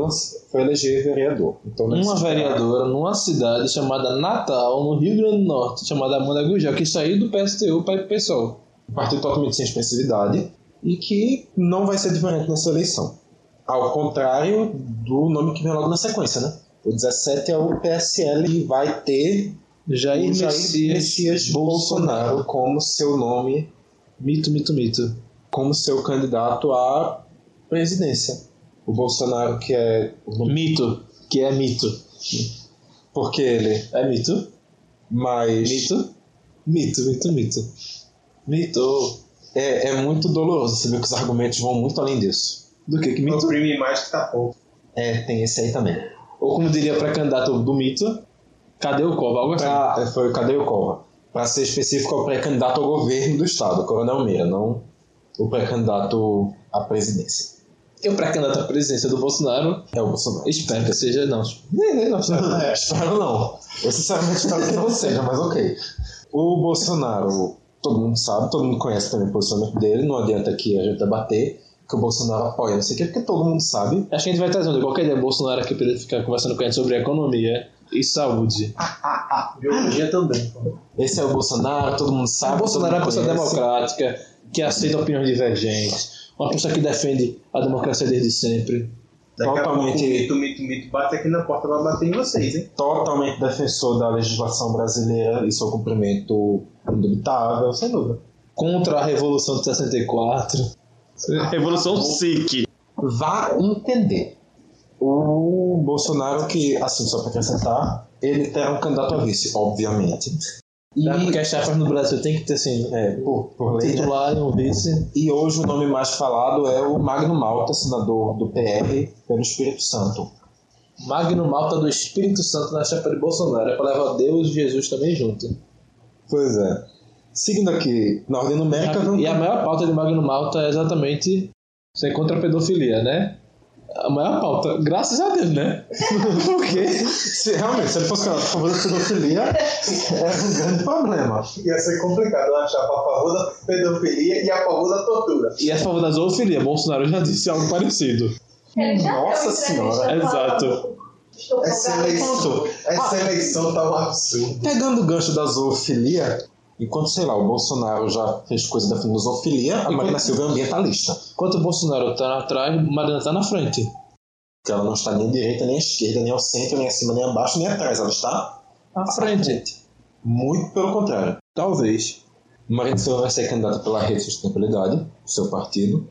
S1: foi eleger vereador. Então,
S3: Uma
S1: existe-
S3: vereadora numa cidade chamada Natal, no Rio Grande do Norte, chamada Amanda Gugel, que saiu do PSTU para o PSOL.
S1: Um partido totalmente sem expressividade e que não vai ser diferente nessa eleição. Ao contrário do nome que vem logo na sequência, né? O 17 é o PSL e vai ter
S3: Jair,
S1: o Jair
S3: Messias,
S1: Messias
S3: Bolsonaro.
S1: Bolsonaro como seu nome,
S3: Mito, mito, mito.
S1: como seu candidato à presidência. O Bolsonaro que é
S3: Mito, que é mito.
S1: porque ele
S3: É mito?
S1: mas
S3: Mito? Mito, mito, mito. Mito.
S1: é, é muito doloroso. Você vê que os argumentos vão muito além disso.
S3: Do que que
S4: Mito.
S3: mito?
S4: Oprime mais que tá pouco.
S1: É, tem esse aí também.
S3: Ou como diria pré-candidato do mito, cadê o Cova? Algo assim.
S1: Pra, é, foi Cadê o Cova? Para ser específico, é o pré-candidato ao governo do estado, o Coronel Meira, não o pré-candidato à presidência.
S3: E o pré-candidato à presidência do Bolsonaro,
S1: É o Bolsonaro.
S3: espero que seja. <laughs> Não,
S1: não, é, espero não. Eu sinceramente espero que não seja, mas ok. O Bolsonaro, todo mundo sabe, todo mundo conhece também o posicionamento dele, não adianta aqui a gente debater que o Bolsonaro apoia, não sei o quê, porque todo mundo sabe.
S3: acho que a gente vai trazendo qualquer ideia Bolsonaro aqui para ele ficar conversando com a gente sobre economia e saúde.
S4: Biologia também.
S1: Esse é o Bolsonaro, todo mundo sabe.
S3: o Bolsonaro é uma pessoa
S1: conhece.
S3: democrática, que aceita opiniões divergentes, uma pessoa que defende a democracia desde sempre.
S4: Daqui a pouco o
S1: Totalmente.
S4: mito, mito, mito bate aqui na porta vai bater em vocês, hein?
S1: totalmente defensor da legislação brasileira e seu cumprimento indubitável, sem dúvida.
S3: Contra a Revolução de 64. Revolução SIC.
S1: Vá entender. O Bolsonaro, que, assim, só para acrescentar, ele terá um candidato a vice, obviamente. E,
S3: É porque as chapas no Brasil tem que ter assim,
S1: é, por, por lei, né?
S3: titular e um vice.
S1: E hoje o nome mais falado é o Magno Malta, senador do PR pelo Espírito Santo.
S3: Magno Malta do Espírito Santo na chapa de Bolsonaro. É pra levar Deus e Jesus também junto.
S1: Pois é. Seguindo aqui, na ordem numérica, vamos
S3: E a maior pauta de Magno Malta é exatamente Você é contra a pedofilia, né? A maior pauta, graças a Deus, né? <laughs> Porque
S1: Se, realmente, se ele fosse a favor da pedofilia, era um grande problema.
S4: Ia ser complicado eu achar a favor da pedofilia e a favor da tortura.
S3: e a favor da zoofilia, Bolsonaro já disse algo parecido.
S1: Nossa Senhora,
S3: exato.
S7: Estou com
S4: Essa eleição, essa eleição tá um absurdo.
S1: Pegando o gancho da zoofilia, enquanto, sei lá, o Bolsonaro já fez coisa da zoofilia, a Marina Silva é ambientalista.
S3: Enquanto o Bolsonaro tá atrás, Marina tá na frente.
S1: Que ela não está nem à direita, nem à esquerda, nem ao centro, nem acima, nem abaixo, nem atrás. Ela está
S3: À frente.
S1: muito pelo contrário.
S3: Talvez.
S1: Marina Silva vai ser candidata pela Rede de Sustentabilidade, seu partido.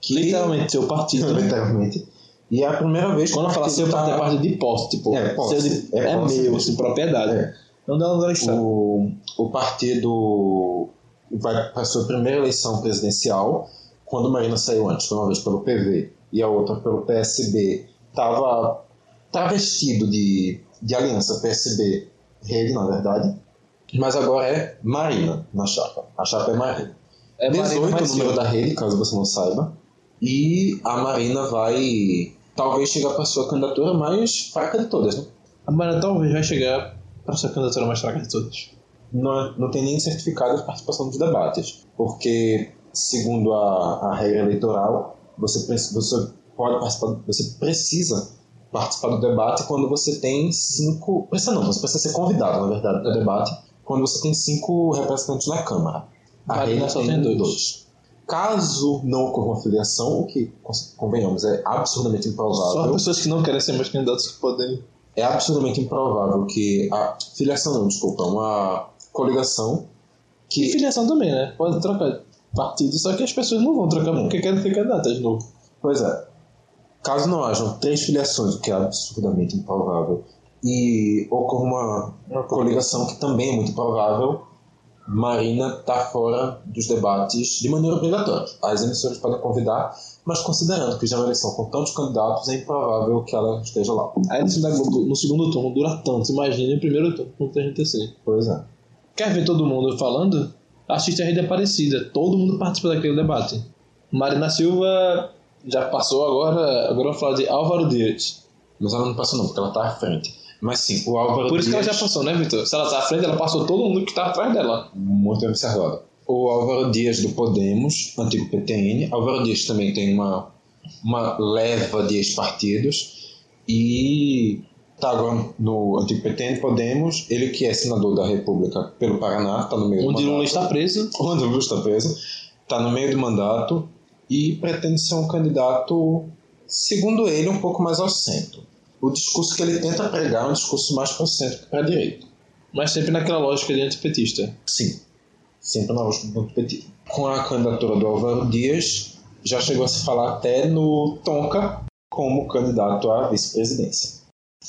S1: Que,
S3: Literalmente, seu partido. né? <laughs>
S1: Literalmente. E é a primeira vez que
S3: Quando
S1: o
S3: eu falo
S1: partido
S3: seu partido, é
S1: tá-
S3: parte de posse, tipo,
S1: É, posse.
S3: seu de-
S1: É
S3: é,
S1: posse
S3: meu, de propriedade.
S1: É.
S3: Não dá lugar está.
S1: o, o partido vai para a sua primeira eleição presidencial, quando Marina saiu antes, foi uma vez pelo PV e a outra pelo PSB, estava travestido de, de aliança PSB-Rede, na verdade, mas agora é Marina na chapa. A chapa é Marina.
S3: É
S1: 18
S3: Marina
S1: o número da rede, caso você não saiba. E a Marina vai talvez chegar para sua candidatura mais fraca de todas, né?
S3: A Marina talvez vai chegar para ser a candidatura mais fraca de todos.
S1: não, não tem nem certificado de participação dos debates, porque, segundo a, a regra eleitoral, você, você pode participar, você precisa participar do debate quando você tem cinco. Precisa não, você precisa ser convidado, na verdade, no debate, quando você tem cinco representantes na Câmara. A
S3: Marina
S1: regra
S3: só
S1: tem
S3: tem dois.
S1: dois. Caso não ocorra uma filiação, o que, convenhamos, é absurdamente
S3: Só
S1: improvável
S3: as pessoas que não querem ser mais candidatos que podem.
S1: É absurdamente improvável que a filiação não, desculpa, uma coligação
S3: E
S1: que
S3: filiação também, né? Pode trocar partido, só que as pessoas não vão trocar porque querem ser candidatas de novo.
S1: pois é caso não hajam três filiações o que é absurdamente improvável e ocorra uma, uma coligação que também é muito improvável Marina está fora dos debates de maneira obrigatória as emissoras podem convidar mas considerando que já é uma eleição com tantos candidatos é improvável que ela esteja lá
S3: A eleição da Globo no segundo turno dura tanto, imagine o primeiro turno, quanto a gente assim.
S1: pois é
S3: Quer ver todo mundo falando? Assiste a Rede Aparecida, todo mundo participa daquele debate. Marina Silva já passou agora, agora vamos falar de Álvaro Dias.
S1: mas ela não passou não porque ela está à frente mas sim, o Álvaro
S3: Por isso que ela
S1: Dias-
S3: já passou, né, Vitor? Se ela tá à frente, ela passou todo mundo que tá atrás dela.
S1: muito observado. O Álvaro Dias do Podemos, antigo PTN. Álvaro Dias também tem uma, uma leva de ex-partidos e está agora no antigo PTN Podemos. Ele que é senador da República pelo Paraná, está no meio
S3: Onde
S1: do
S3: Lula
S1: mandato.
S3: está preso. <laughs>
S1: Onde Lula está preso. Está no meio do mandato e pretende ser um candidato, segundo ele, um pouco mais ao centro. O discurso que ele tenta pregar é um discurso mais para o centro que para a direita.
S3: Mas sempre naquela lógica de antipetista.
S1: Sim, sempre do petismo. Com a candidatura do Álvaro Dias, já chegou a se falar até no Tonka como candidato à vice-presidência.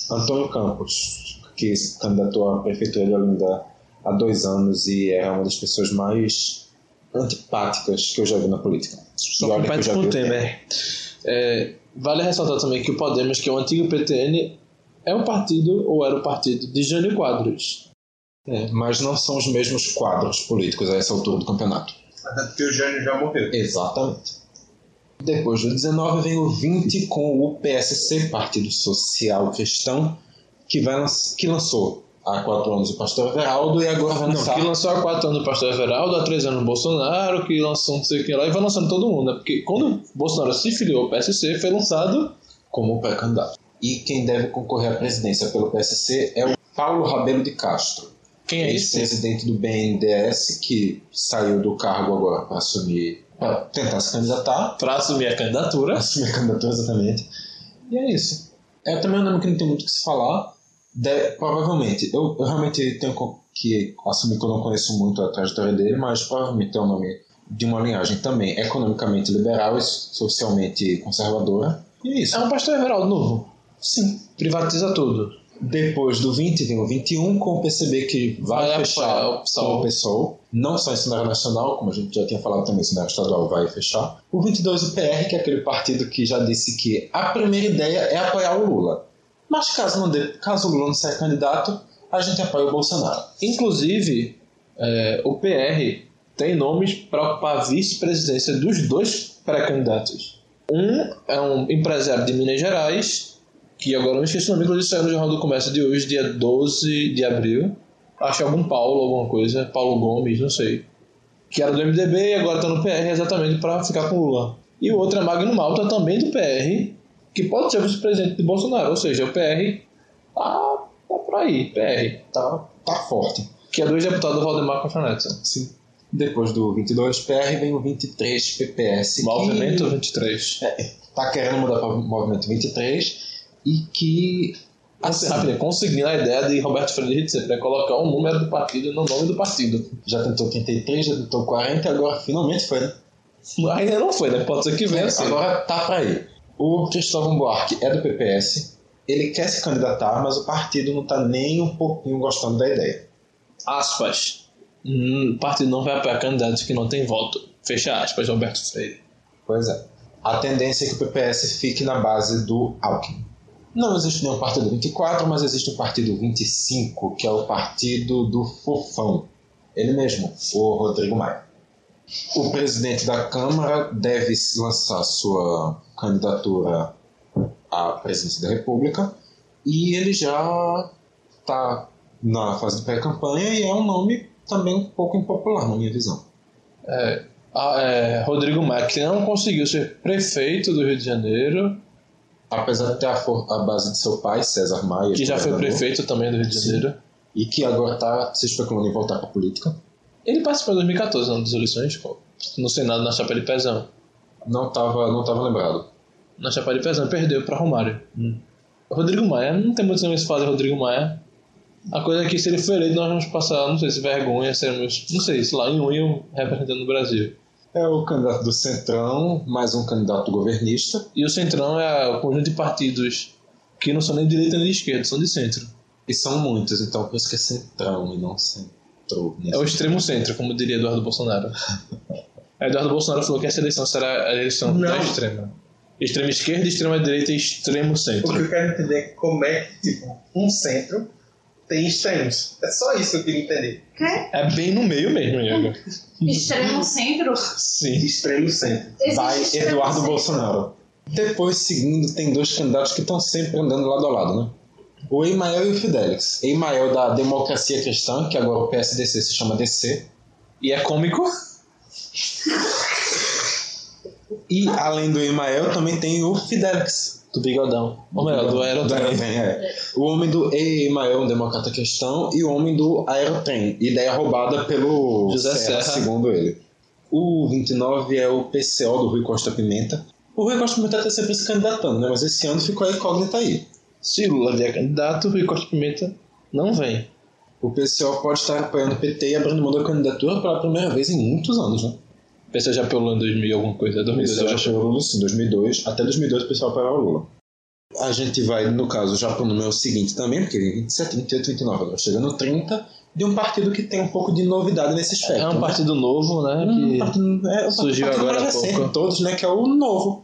S1: Antônio Campos, que se candidatou à prefeitura de Olinda há dois anos e era uma das pessoas mais antipáticas que eu já vi na política.
S3: Só compete com o. Temer. É, vale ressaltar também que o Podemos, que é o antigo PTN, é um partido, ou era o partido, de Jânio Quadros.
S1: É, mas não são os mesmos quadros políticos a essa altura do campeonato.
S4: Até porque o Jânio já morreu.
S1: Exatamente. Depois do 19 vem o 20 com o PSC, Partido Social Cristão, que, vai, que lançou há quatro anos o Pastor Everaldo e agora vai
S3: Não,
S1: lançar.
S3: que lançou há 4 anos o pastor Everaldo, há 3 anos o Bolsonaro, que lançou não sei o que lá, e vai lançando todo mundo, né? Porque quando o Bolsonaro se filiou ao PSC, foi lançado
S1: como pré-candidato. E quem deve concorrer à presidência pelo PSC é o Paulo Rabelo de Castro,
S3: quem é
S1: ex-presidente do BNDES, que saiu do cargo agora para assumir, para tentar se candidatar,
S3: Pra assumir a candidatura.
S1: assumir a candidatura exatamente. E é isso. É também um nome que não tem muito o que se falar. De- provavelmente, eu, eu realmente tenho que assumir que eu não conheço muito a trajetória dele, mas provavelmente é um nome de uma linhagem também economicamente liberal e socialmente conservadora. E é isso.
S3: É um pastor Everaldo novo.
S1: Sim.
S3: Privatiza tudo.
S1: Depois do 20 vem o 21 com o PCB que vai, fechar
S3: o PSOL.
S1: o PSOL. Não só em cenário nacional, como a gente já tinha falado também, cenário estadual vai fechar. O 22 o PR, que é aquele partido que já disse que a primeira ideia é apoiar o Lula. Mas caso, não dê, caso o Lula não seja candidato, a gente apoia o Bolsonaro.
S3: Inclusive, é, o PR tem nomes para ocupar a vice-presidência dos dois pré-candidatos. Um é um empresário de Minas Gerais, que agora eu me esqueci o nome, inclusive saiu no Jornal do Comércio de hoje, dia 12 de abril. Acho que é algum Paulo, alguma coisa, Paulo Gomes, não sei. Que era do MDB e agora tá no PR exatamente para ficar com o Lula. E o outro é Magno Malta, também do PR, que pode ser vice-presidente de Bolsonaro, ou seja, o PR tá, tá por aí, PR.
S1: Tá, tá forte.
S3: Que é do ex-deputado Valdemar Costa Neto.
S1: Sim. Depois do 22 PR vem o 23 PPS.
S3: Movimento
S1: que
S3: 23.
S1: tá querendo mudar para o Movimento 23 e que.
S3: Assim, rápido, conseguindo a ideia de Roberto Freire de para colocar o número do partido no nome do partido.
S1: já tentou 33, já tentou 40 e agora finalmente foi, né?
S3: Ainda não foi, né? Pode ser que venha. sim.
S1: Agora tá pra ir. O Cristóvão Buarque é do PPS, ele quer se candidatar, mas o partido não tá nem um pouquinho gostando da ideia.
S3: aspas. Hum, o partido não vai apoiar candidatos que não têm voto. Fecha aspas, Roberto Freire.
S1: Pois é. A tendência é que o PPS fique na base do Alckmin. Não existe nenhum partido 24, mas existe o partido 25, que é o partido do Fofão. Ele mesmo, o Rodrigo Maia. O presidente da Câmara deve lançar sua candidatura à presidência da República e ele já está na fase de pré-campanha e é um nome também um pouco impopular, na minha visão.
S3: Ah, é, Rodrigo Maia, que não conseguiu ser prefeito do Rio de Janeiro,
S1: Apesar de ter a, for- a base de seu pai, César Maia,
S3: que já foi prefeito também do Rio de. Janeiro.
S1: e que agora está se especulando em voltar para a política.
S3: Ele participou em 2014, não, das eleições, no Senado, na chapa de Pezão.
S1: Não estava não tava lembrado.
S3: Na chapa de Pezão, perdeu para Romário. Rodrigo Maia, não tem muito mais falar de Rodrigo Maia. A coisa é que se ele for eleito, nós vamos passar, não sei se vergonha, sermos, não sei, sei lá, em um representando o Brasil.
S1: É o candidato do Centrão, mais um candidato governista,
S3: E o Centrão é o conjunto de partidos que não são nem de direita nem de esquerda, são de centro.
S1: e são muitos, então por isso que é Centrão e não Centro.
S3: É o extremo centro, como diria Eduardo Bolsonaro. <laughs> Eduardo Bolsonaro falou que essa eleição será a eleição
S4: Não.
S3: da extrema. Extrema esquerda, extrema direita e extremo
S4: O que
S3: centro.
S4: eu quero entender é como é que, tipo, um centro tem extremos. É só isso que eu queria entender.
S3: É bem no meio mesmo, Iago. <laughs>
S7: Extremo centro.
S3: Sim.
S4: Extremo centro.
S7: Existe
S1: Vai
S7: extremo
S1: Eduardo
S7: centro.
S1: Bolsonaro. Depois, seguindo, tem dois candidatos que estão sempre andando lado a lado, né? O Emael e o Fidelix. Emael da Democracia Cristã, que agora o PSDC se chama DC.
S3: E é cômico? <laughs>
S1: E além do Emael, também tem o Fidelix.
S3: Do bigodão. Ou melhor, do aerotrem.
S1: Aerotrem, é. O homem do Emael, um democrata cristão, e o homem do Aerotrem. Ideia roubada pelo
S3: José
S1: Serra,
S3: Serra.
S1: segundo ele. O 29 é o PCO do Rui Costa Pimenta. O Rui Costa Pimenta está sempre se candidatando, né? Mas esse ano ficou a incógnita aí.
S3: Se Lula vier candidato, Rui Costa Pimenta não vem.
S1: O PCO pode estar apoiando o PT e abrindo mão da candidatura pela primeira vez em muitos anos, né?
S3: PC já pelo em 2000 alguma coisa,
S1: O
S3: 2002
S1: PCO
S3: eu
S1: já chegou o Lula sim, 2002. Até 2002 o pessoal apoiava o Lula. A gente vai, no caso, já para o número seguinte também, porque 27, 28, 29, agora chega no 30, de um partido que tem um pouco de novidade nesse espectro.
S3: É um
S1: né?
S3: partido novo, né?
S1: Um
S3: que
S1: partido, é,
S3: surgiu
S1: partido
S3: agora há pouco.
S1: todos, né? Que é o Novo.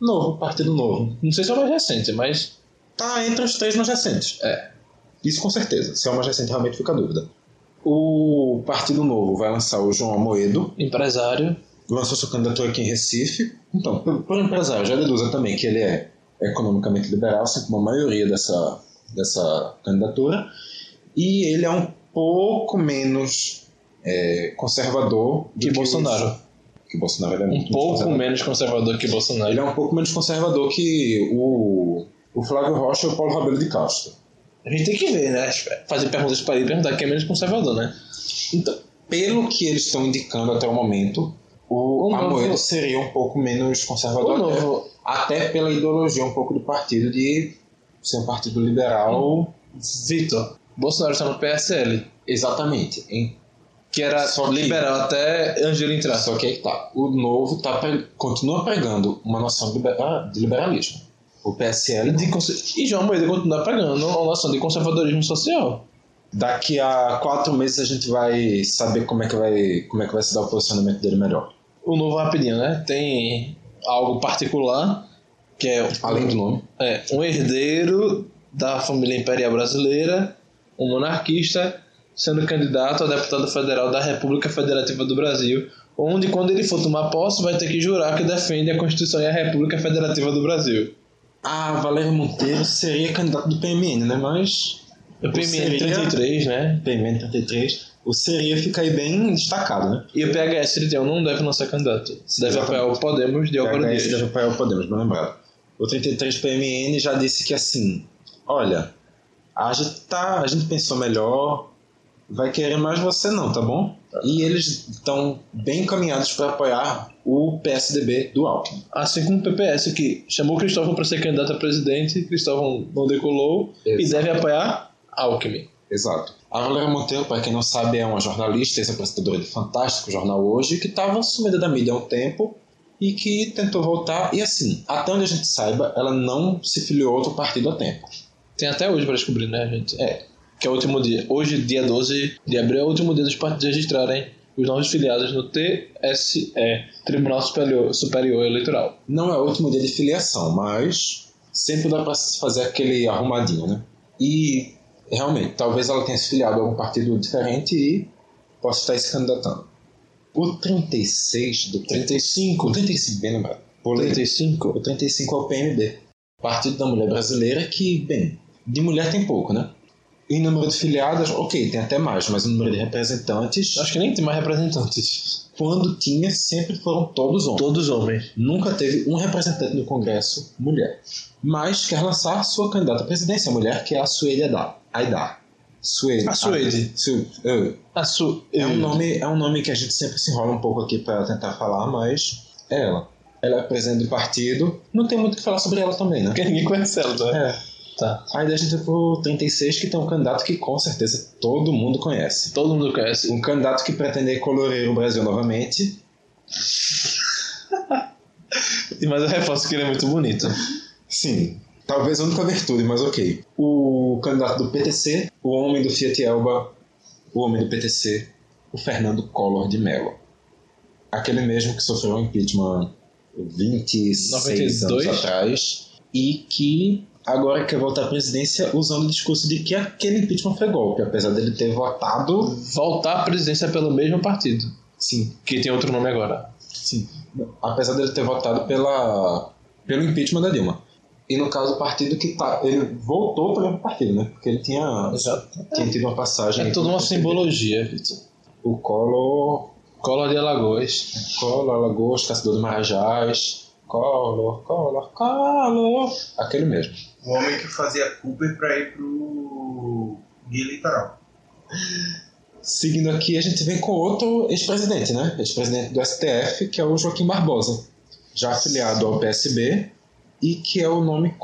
S1: Novo, Partido Novo.
S3: Não sei se é o mais recente, mas
S1: Tá entre os três mais recentes.
S3: É.
S1: Isso com certeza. Se é o mais recente, realmente fica a dúvida. O Partido Novo vai lançar o João Amoedo,
S3: empresário.
S1: Lançou sua candidatura aqui em Recife. Então, por, empresário, já deduza também que ele é economicamente liberal, assim como a maioria dessa, dessa candidatura. E ele é um pouco menos é, conservador do
S3: Que Bolsonaro.
S1: os- que Bolsonaro é
S3: Um
S1: muito
S3: pouco
S1: conservador.
S3: menos conservador que Bolsonaro.
S1: Ele é um pouco menos conservador que o, o Flávio Rocha e o Paulo Rabelo de Castro.
S3: A gente tem que ver, né? Fazer perguntas para ele e perguntar quem é menos conservador, né?
S1: Então, pelo que eles estão indicando até o momento, o,
S3: O novo-
S1: Amoedo seria um pouco menos conservador.
S3: O novo-
S1: Até, pela ideologia um pouco do partido de ser um partido liberal.
S3: Vitor. Bolsonaro está no PSL,
S1: Exatamente.
S3: Que era
S1: Só que-
S3: liberal até Angelo entrar.
S1: Só que aí tá. O novo tá pre- continua pregando uma noção de, libera- de liberalismo. O PSL
S3: De conse- E João Moedo continua pregando uma noção de conservadorismo social.
S1: Daqui a quatro meses a gente vai saber como é que vai, como é que vai se dar o posicionamento dele melhor.
S3: O novo rapidinho, né? Tem algo particular, que é
S1: Além do nome.
S3: É, um herdeiro da família imperial brasileira, um monarquista, sendo candidato a deputado federal da República Federativa do Brasil, onde quando ele for tomar posse vai ter que jurar que defende a Constituição e a República Federativa do Brasil.
S1: Ah, Valério Monteiro seria candidato do PMN, né? Mas.
S3: O PMN
S1: seria-
S3: 33, né?
S1: PMN 33. O seria fica aí bem destacado, né?
S3: E o PHS 31 não deve lançar candidato. Deve apoiar o Podemos de Álvaro
S1: PHS
S3: Dias.
S1: deve apoiar o Podemos, bem lembrado. O 33 PMN já disse que assim, olha, a gente, tá, a gente pensou melhor, vai querer mais você não, tá bom? E eles estão bem encaminhados para apoiar o PSDB do Alckmin.
S3: Assim como o PPS, que chamou Cristóvão para ser candidato a presidente, Cristóvão não decolou e
S1: Exato.
S3: deve apoiar Alckmin.
S1: Exato. A Valéria Monteiro, para quem não sabe, é uma jornalista, ex-apresentadora de Fantástico Jornal Hoje, que estava sumida da mídia há um tempo e que tentou voltar. E assim, até onde a gente saiba, ela não se filiou a outro partido a tempo.
S3: Tem até hoje para descobrir, né, gente? É. Que é o último dia. Hoje, dia 12 de abril, é o último dia dos partidos registrarem os novos filiados no TSE, Tribunal Superior, Superior Eleitoral.
S1: Não é o último dia de filiação, mas sempre dá para fazer aquele arrumadinho, né? E realmente, talvez ela tenha se filiado a algum partido diferente e possa estar se candidatando. O 36 do 35, o 35, bem lembrado. Pulei.
S3: 35?
S1: O 35 é o PMB, Partido da Mulher Brasileira, que, bem, de mulher tem pouco, né? Em número de filiadas, ok, tem até mais, mas o número de representantes,
S3: Acho que nem tem mais representantes.
S1: quando tinha, sempre foram todos homens.
S3: Todos homens.
S1: Nunca teve um representante no Congresso mulher. Mas quer lançar sua candidata à presidência, a mulher, que é a Suede Aidar. Aidar. Suede.
S3: A Suede.
S1: Su- eh,
S3: A su...
S1: é, um nome, é um nome que a gente sempre se enrola um pouco aqui para tentar falar, mas é ela. Ela é presidente do partido. Não tem muito o que falar sobre ela também, né?
S3: Porque ninguém conhece ela, né?
S1: É.
S3: Tá.
S1: Aí a gente vai pro 36, que tem um candidato que com certeza todo mundo conhece.
S3: Todo mundo conhece.
S1: Um candidato que pretende colorir o Brasil novamente. <laughs>
S3: Mas eu reforço que ele é muito bonito.
S1: Sim, talvez a única virtude, mas ok. O candidato do PTC, o homem do Fiat Elba, o homem do PTC, o Fernando Collor de Mello. Aquele mesmo que sofreu um impeachment 26
S3: 92?
S1: anos atrás e que agora quer voltar à presidência usando o discurso de que aquele impeachment foi golpe, apesar dele ter votado.
S3: Voltar à presidência pelo mesmo partido.
S1: Sim,
S3: Que tem outro nome agora.
S1: Sim. Apesar dele ter votado pela, pelo impeachment da Dilma. E no caso, o partido que tá. Ele voltou para o partido, né? Porque ele tinha,
S3: Exato.
S1: tinha tido uma passagem.
S3: É toda uma simbologia, Vitor.
S1: O Collor.
S3: Collor de Alagoas.
S1: Collor, Alagoas, Caçador de Marajás. Collor, Collor, Collor. Aquele mesmo.
S4: O homem que fazia Cooper pra ir pro guia eleitoral.
S1: Seguindo aqui, a gente vem com outro ex-presidente, né? Ex-presidente do STF, que é o Joaquim Barbosa. Já afiliado ao PSB e que é o nome,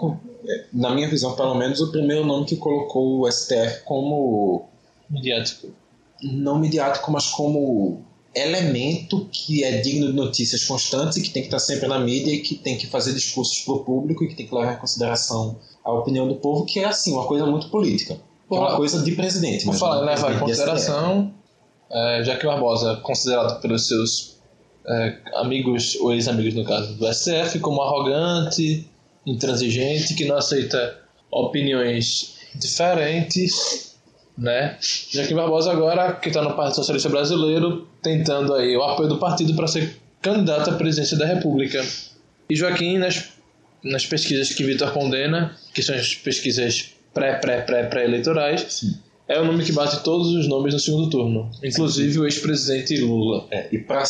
S1: é, na minha visão, pelo menos, o primeiro nome que colocou o STF como
S3: Midiático.
S1: não midiático, mas como elemento que é digno de notícias constantes e que tem que estar sempre na mídia e que tem que fazer discursos para o público e que tem que levar em consideração a opinião do povo, que é assim, uma coisa muito política. É uma coisa de presidente. Mas
S3: falar em levar em consideração, é, já que o Barbosa, considerado pelos seus é, amigos, ou ex-amigos no caso, do STF, como arrogante, intransigente, que não aceita opiniões diferentes, né? Joaquim Barbosa agora, que está no Partido Socialista Brasileiro, tentando aí o apoio do partido para ser candidato à presidência da República. E Joaquim, nas, nas pesquisas que Vitor condena, que são as pesquisas pré-pré-pré-pré-eleitorais, é o nome que bate todos os nomes no segundo turno, inclusive o ex-presidente Lula.
S1: É, e para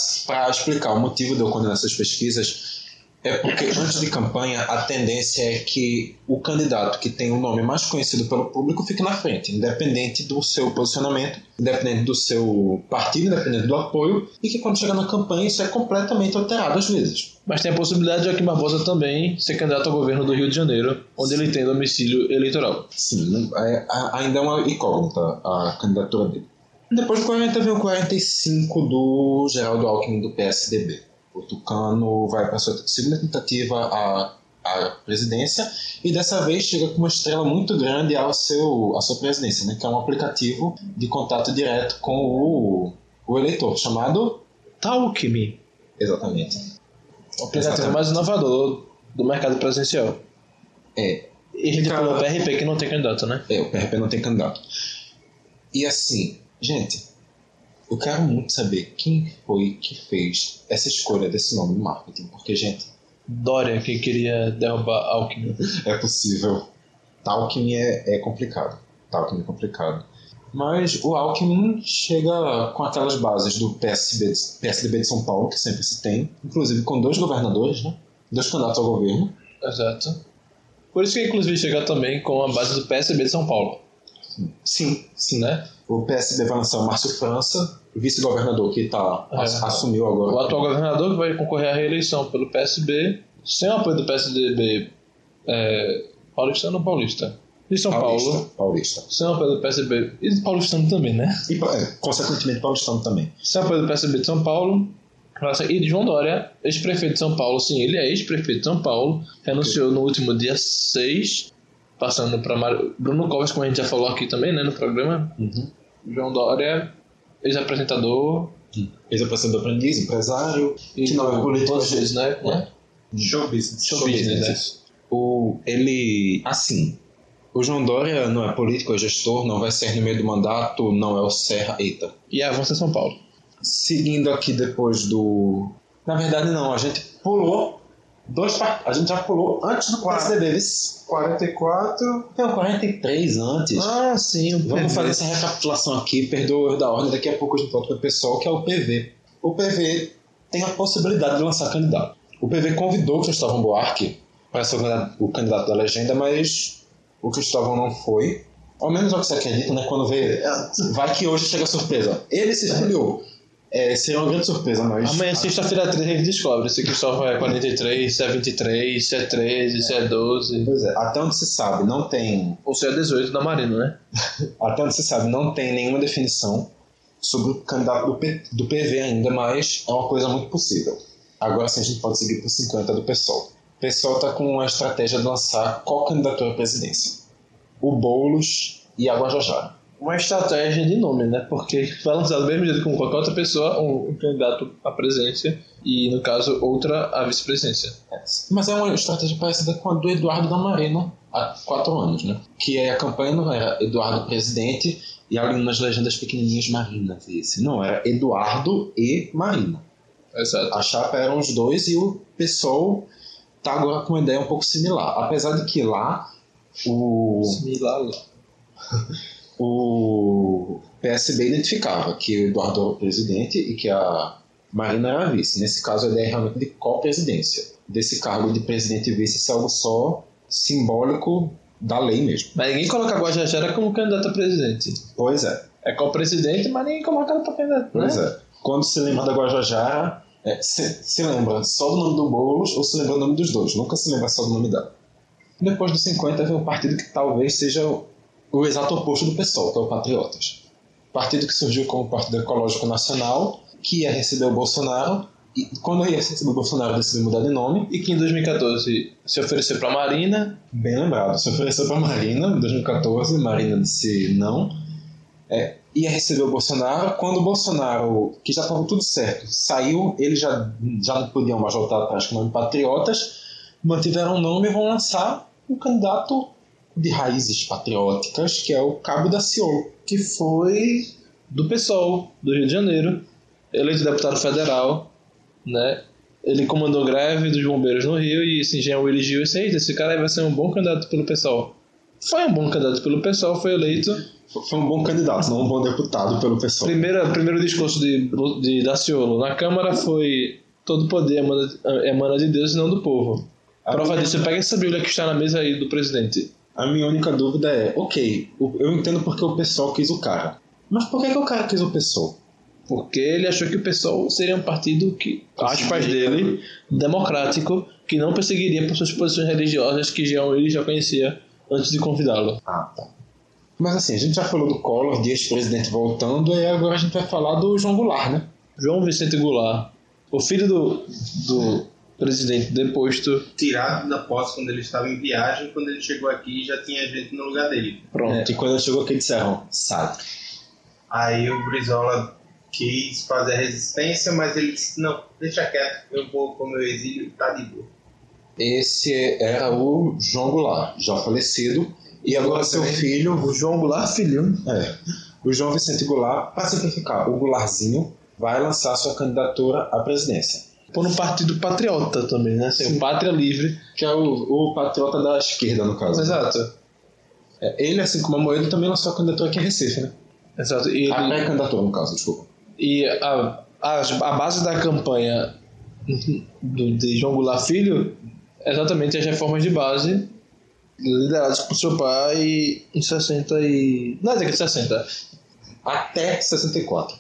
S1: explicar o motivo de eu condenar essas pesquisas, é porque antes de campanha a tendência é que o candidato que tem o nome mais conhecido pelo público fique na frente, independente do seu posicionamento, independente do seu partido, independente do apoio, e que quando chegar na campanha isso é completamente alterado às vezes.
S3: Mas tem a possibilidade de Joaquim Barbosa também ser candidato ao governo do Rio de Janeiro, onde ele tem domicílio eleitoral.
S1: Sim, não- é- ainda é uma incógnita a candidatura dele. Depois do 40 vem o 45 do Geraldo Alckmin do PSDB. O Tucano vai para sua segunda tentativa à, à presidência e dessa vez chega com uma estrela muito grande ao seu, à sua presidência, né, que é um aplicativo de contato direto com o, o eleitor, chamado.
S3: Talk-me,
S1: Exatamente.
S3: o aplicativo
S1: Exatamente.
S3: mais inovador do mercado presidencial.
S1: É,
S3: E a gente
S1: Cara-
S3: pulou o PRP que não tem candidato, né?
S1: É, o PRP não tem candidato. E assim, gente, Eu quero muito saber quem foi que fez essa escolha desse nome no marketing, porque, gente,
S3: Dória, que queria derrubar Alckmin.
S1: é possível. Alckmin é, é complicado. Alckmin é complicado. Mas o Alckmin chega com aquelas bases do PSB, de- PSDB de São Paulo, que sempre se tem, inclusive com dois governadores, né? Dois candidatos ao governo.
S3: Exato. Por isso que, inclusive, chega também com a base do PSB de São Paulo.
S1: Sim, sim.
S3: Né?
S1: O PSB vai lançar o Márcio França, vice-governador que tá,
S3: É.
S1: ass- assumiu agora.
S3: O atual governador que vai concorrer à reeleição pelo PSB, sem o apoio do PSDB é, paulistano ou paulista? De São
S1: Paulista,
S3: Paulo,
S1: Paulista.
S3: sem o apoio do PSB e do paulistano também, né?
S1: E, é, consequentemente, paulistano também.
S3: Sem o apoio do PSB de São Paulo, e de João Dória, ex-prefeito de São Paulo, sim, ele é ex-prefeito de São Paulo, renunciou no último dia 6, passando para Mar... Bruno Covas, como a gente já falou aqui também, né, no programa.
S1: Uhum.
S3: João Dória, ex-apresentador,
S1: Ex-apresentador aprendiz, empresário,
S3: e
S1: que não é político.
S3: todos eles, né? né?
S4: Show business.
S3: Show business, né?
S1: O, ele, assim, o João Dória não é político, é gestor, não vai sair no meio do mandato, não é o Serra, eita.
S3: E avança São Paulo.
S1: Seguindo aqui depois do... Na verdade, não, a gente pulou dois A gente já pulou antes do
S4: Quatro.
S1: PSDB. vice.
S4: 44.
S1: Não, 43 antes.
S3: Ah, sim, o
S1: Vamos
S3: PV.
S1: fazer essa recapitulação aqui, perdoa o erro da ordem, daqui a pouco a gente volta para o pessoal, que é o PV. O PV tem a possibilidade de lançar candidato. O PV convidou o Cristóvão Buarque para ser o candidato, da legenda, mas o Cristóvão não foi. Ao menos é o que você acredita, né? Quando vê. Vai que hoje chega a surpresa. Ele se escolheu. É, seria uma grande surpresa, mas.
S3: Amanhã, sexta-feira 13, a gente descobre se Cristóvão é 43, se é 23, se é 13, se é 12.
S1: Pois é, até onde se sabe, não tem
S3: Ou se é 18 da Marina, né? <laughs>
S1: Até onde se sabe, não tem nenhuma definição sobre o candidato do, P- do PV ainda, mas é uma coisa muito possível. Agora sim a gente pode seguir para o 50 do PSOL. O PSOL está com a estratégia de lançar qual candidatura à presidência? O Boulos e a Guajajara.
S3: Uma estratégia de nome, né? Porque vai lançar do mesmo jeito como qualquer outra pessoa, um, um candidato à presidência e, no caso, outra à vice-presidência.
S1: Mas é uma estratégia parecida com a do Eduardo da Marina há quatro anos, né? Que é a campanha não era Eduardo presidente e ali nas legendas pequenininhas Marina vice. Não, era Eduardo e Marina.
S3: Exato.
S1: A chapa eram os dois e o PSOL tá agora com uma ideia um pouco similar. Apesar de que lá o,
S3: Similar lá. <laughs>
S1: o PSB identificava que o Eduardo era o presidente e que a Marina era a vice. Nesse caso, a ideia é realmente de co-presidência. Desse cargo de presidente e vice ser algo só simbólico da lei mesmo.
S3: Mas ninguém coloca a Guajajara como candidato a presidente.
S1: Pois é.
S3: É co-presidente, mas ninguém coloca ela pra candidato, né?
S1: Pois é. Quando se lembra da Guajajara, é, se, se lembra só do nome do Boulos ou se lembra o nome dos dois. Nunca se lembra só do nome dela. Depois dos 50 vem um partido que talvez seja o, o exato oposto do PSOL, que é o Patriotas. Partido que surgiu como Partido Ecológico Nacional, que ia receber o Bolsonaro, e quando ia receber o Bolsonaro decidiu mudar de nome,
S3: E que em 2014 se ofereceu pra Marina,
S1: Bem lembrado. Se ofereceu para Marina em 2014, Marina disse não. É, ia receber o Bolsonaro. Quando o Bolsonaro, que já estava tudo certo, saiu, eles já, já não podiam mais voltar atrás com o nome Patriotas, mantiveram o nome e vão lançar um candidato de raízes patrióticas, que é o Cabo da Ciolo.
S3: que foi do PSOL, do Rio de Janeiro, eleito deputado federal, né? Ele comandou greve dos bombeiros no Rio e esse engenheiro eligiu esse aí, esse cara vai ser um bom candidato pelo PSOL. Foi um bom candidato pelo PSOL, foi eleito.
S1: Foi um bom candidato, não um bom deputado pelo pessoal.
S3: Primeiro, primeiro discurso de, de Daciolo na Câmara foi todo poder emana, emana de Deus e não do povo.
S1: A
S3: Prova disso, pega essa bíblia que está na mesa aí do presidente.
S1: A minha única dúvida é, ok, eu entendo porque o pessoal quis o cara. Mas por que, que o cara quis o pessoal?
S3: Porque ele achou que o PSOL seria um partido que, aspas dele, democrático, que não perseguiria por suas posições religiosas que já, ele já conhecia antes de convidá-lo.
S1: Ah, tá. Mas assim, a gente já falou do Collor, de ex-presidente voltando, e agora a gente vai falar do João Goulart, né?
S3: João Vicente Goulart, o filho do, do presidente deposto,
S4: Tirado da posse quando ele estava em viagem, quando ele chegou aqui já tinha gente no lugar dele.
S3: pronto.
S1: E quando ele chegou aqui disseram, sabe.
S4: Aí o Brizola quis fazer a resistência, mas ele disse, não, deixa quieto, eu vou pro meu exílio, tá de boa.
S1: Esse era o João Goulart, já falecido. E agora seu filho,
S3: O João Goulart Filho.
S1: é, o João Vicente Goulart, para simplificar, o Goulartzinho vai lançar sua candidatura à presidência.
S3: Por um partido patriota também, né? Tem o Pátria Livre.
S1: Que é o, o patriota da esquerda, no caso.
S3: Exato.
S1: É, ele, assim como a Moedo, também lançou a candidatura aqui em Recife, né?
S3: Exato. E,
S1: A
S3: ele,
S1: pré-candidatura, no caso, desculpa.
S3: e a, a, a base da campanha do, de João Goulart Filho é exatamente as reformas de base lideradas por seu pai em 60 e... Na década de 60.
S1: Até 64.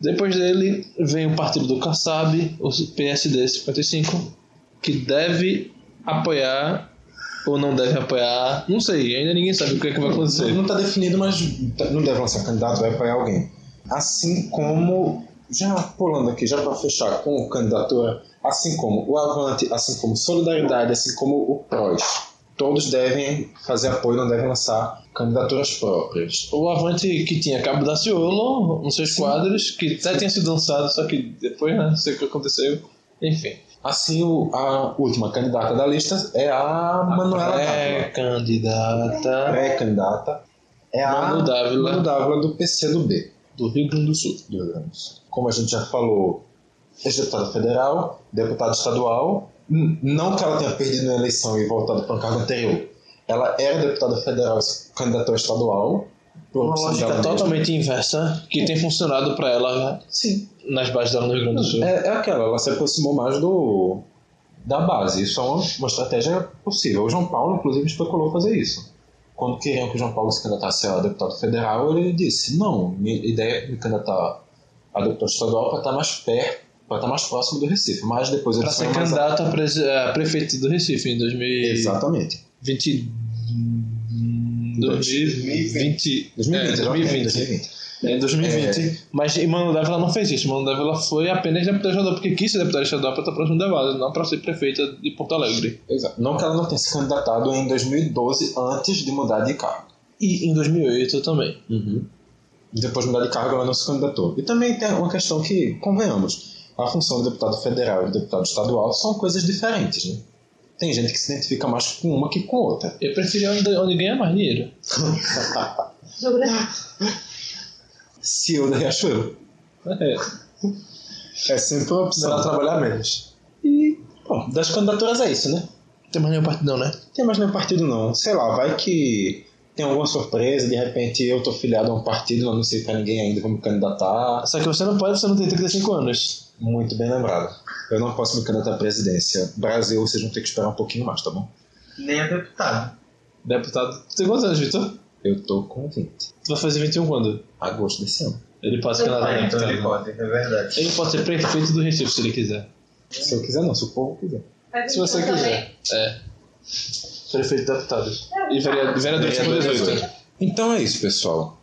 S3: Depois dele vem o partido do Kassab, o PSD 55, que deve apoiar ou não deve apoiar, não sei, ainda ninguém sabe o que, é que vai acontecer.
S1: Não está definido, mas não deve lançar candidato, vai apoiar alguém. Assim como, já pulando aqui, já para fechar com candidatura, assim como o Avante, assim como Solidariedade, assim como o PROS, todos devem fazer apoio, não devem lançar candidaturas próprias.
S3: O Avante que tinha Cabo da Ciolo nos seus quadros, que até tinha sido lançado, só que depois, né, não sei o que aconteceu. Enfim.
S1: Assim, o- a última candidata da lista é a Manuela Dávila.
S3: Pré-candidata
S1: Pré-candidata é a
S3: Manu Dávila.
S1: Manu Dávila do PC-do-B.
S3: do Rio Grande do Sul.
S1: do Rio Grande do Sul. Como a gente já falou, ex-deputada federal, deputada estadual. Não que ela tenha perdido na eleição e voltado para um cargo anterior. Ela era deputada federal e se candidatou a estadual.
S3: Uma lógica
S1: mesma.
S3: totalmente inversa, que tem funcionado para ela
S1: Sim.
S3: nas bases dela no Rio Grande do Sul.
S1: É, é aquela, ela se aproximou mais do da base. Isso é uma, uma estratégia possível. O João Paulo, inclusive, especulou fazer isso. Quando queriam que o João Paulo se candidatasse a deputado federal, ele disse: não, minha ideia é me candidatar a deputado estadual para estar mais perto, para estar mais próximo do Recife. Mas depois ele
S3: Para ser candidato a, presi- a prefeito do Recife em 2020.
S1: Exatamente.
S3: 2020.
S1: 2020,
S3: é,
S1: exatamente,
S3: 2020. É, 2020. Mas Emmanuel Dávila não fez isso. Emmanuel Dávila foi apenas deputado estadual, porque quis ser deputado estadual para estar próximo da não para ser prefeita de Porto Alegre.
S1: Exato. Não que ela não tenha se candidatado em 2012 antes de mudar de cargo.
S3: E em 2008 também.
S1: Depois de mudar de cargo, ela não se candidatou. E também tem uma questão que, convenhamos, a função do deputado federal e do deputado estadual são coisas diferentes. Né? Tem gente que se identifica mais com uma que com outra.
S3: Eu preferi onde, onde ganha mais dinheiro. <laughs>
S1: CEO da <laughs> Riachuelo.
S3: É,
S1: É sempre uma opção.
S3: trabalhar menos.
S1: E, bom, das candidaturas é isso, né?
S3: Tem mais nenhum partidão, né?
S1: Tem mais nenhum partido não. Sei lá, vai que tem alguma surpresa, de repente eu tô filiado a um partido, não anunciei pra ninguém ainda, vou me candidatar.
S3: Só que você não pode, você não tem 35 anos.
S1: Muito bem lembrado. Eu não posso me candidatar à presidência. Brasil, vocês vão ter que esperar um pouquinho mais, tá bom?
S4: Nem a deputado.
S3: Deputado. Você tem quantos anos, Vitor?
S1: Eu tô com 20.
S3: Tu vai fazer 21 quando?
S1: Agosto desse ano.
S3: Ele pode se candidatar a
S4: Ah, então ele
S3: deputado.
S4: pode, é verdade.
S3: Ele pode ser prefeito do Recife se ele quiser.
S1: Se eu quiser não, se o povo quiser.
S3: Se você quiser. É. Prefeito deputado. E vereador, vereador com 18.
S1: Então é isso, pessoal.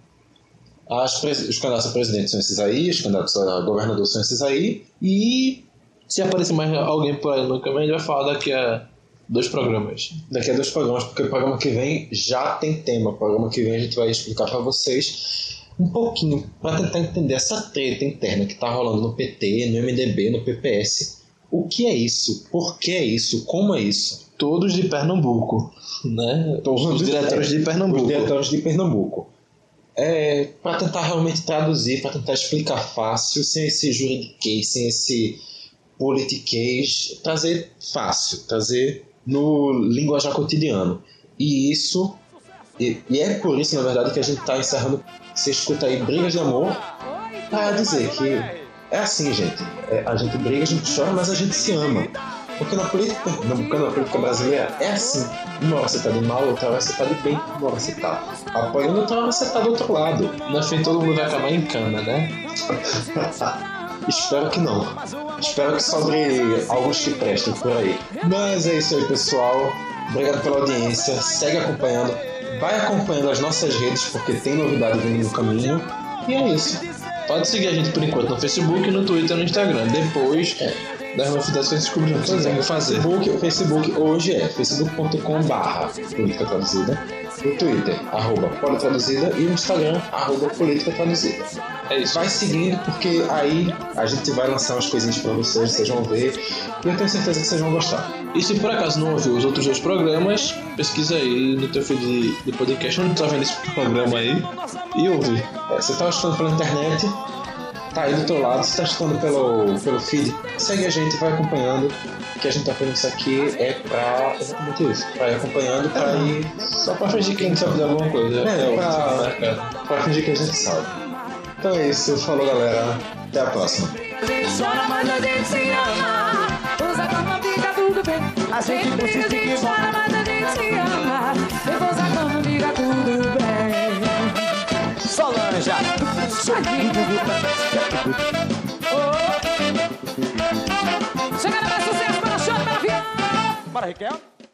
S1: As os candidatos a presidente são esses aí, os candidatos a governador são esses aí.
S3: E se aparecer mais alguém por aí no caminho, a gente vai falar daqui a dois programas.
S1: Daqui a dois programas, porque o programa que vem já tem tema. O programa que vem a gente vai explicar para vocês um pouquinho, para tentar entender essa treta interna que tá rolando no PT, no MDB, no PPS. O que é isso? Por que é isso? Como é isso?
S3: Todos de Pernambuco, né?
S1: Todos
S3: Os diretores de Pernambuco.
S1: Os diretores de Pernambuco. É, para tentar realmente traduzir, para tentar explicar fácil, sem esse juridiquês, sem esse politiquês, trazer fácil, trazer no linguajar cotidiano. E isso, e, e é por isso, na verdade, que a gente está encerrando. Você escuta aí brigas de amor para dizer que é assim, gente. É, a gente briga, a gente chora, mas a gente se ama. Porque na política pernambucana, na política brasileira, é assim. Uma hora você tá de mal, outra hora você tá de bem, uma hora você tá apoiando, outra hora você tá do outro lado.
S3: No fim, todo mundo vai acabar em cana, né? <laughs>
S1: Espero que não. Espero que sobre alguns que prestem por aí. Mas é isso aí, pessoal. Obrigado pela audiência. Segue acompanhando. Vai acompanhando as nossas redes, porque tem novidade vindo no caminho. E é isso.
S3: Pode seguir a gente por enquanto no Facebook, no Twitter e no Instagram. Depois das novidades que a gente descobriu o tem que fazer.
S1: Facebook, o Facebook hoje é facebook.com barra política traduzida. o Twitter, arroba Politraduzida, e o Instagram, arroba Política Traduzida.
S3: É isso.
S1: Vai seguindo, porque aí a gente vai lançar umas coisinhas pra vocês, vocês vão ver, e eu tenho certeza que vocês vão gostar.
S3: E se por acaso não ouviu os outros dois programas, pesquisa aí no teu feed de, podcast onde tu tá vendo esse programa aí e ouve.
S1: É, você tá escutando pela internet, tá aí do teu lado, você tá escutando pelo, pelo feed, segue a gente, vai acompanhando, que a gente tá fazendo isso aqui é pra exatamente isso, pra ir acompanhando, pra ir
S3: Só pra fingir que a gente sabe de alguma coisa.
S1: É,
S3: o
S1: pra-
S3: mercado.
S1: pra fingir que a gente sabe. Então é isso, falou galera, até a próxima.
S2: A gente Chegando mais sucesso para o show, para o
S8: Bora, Raquel.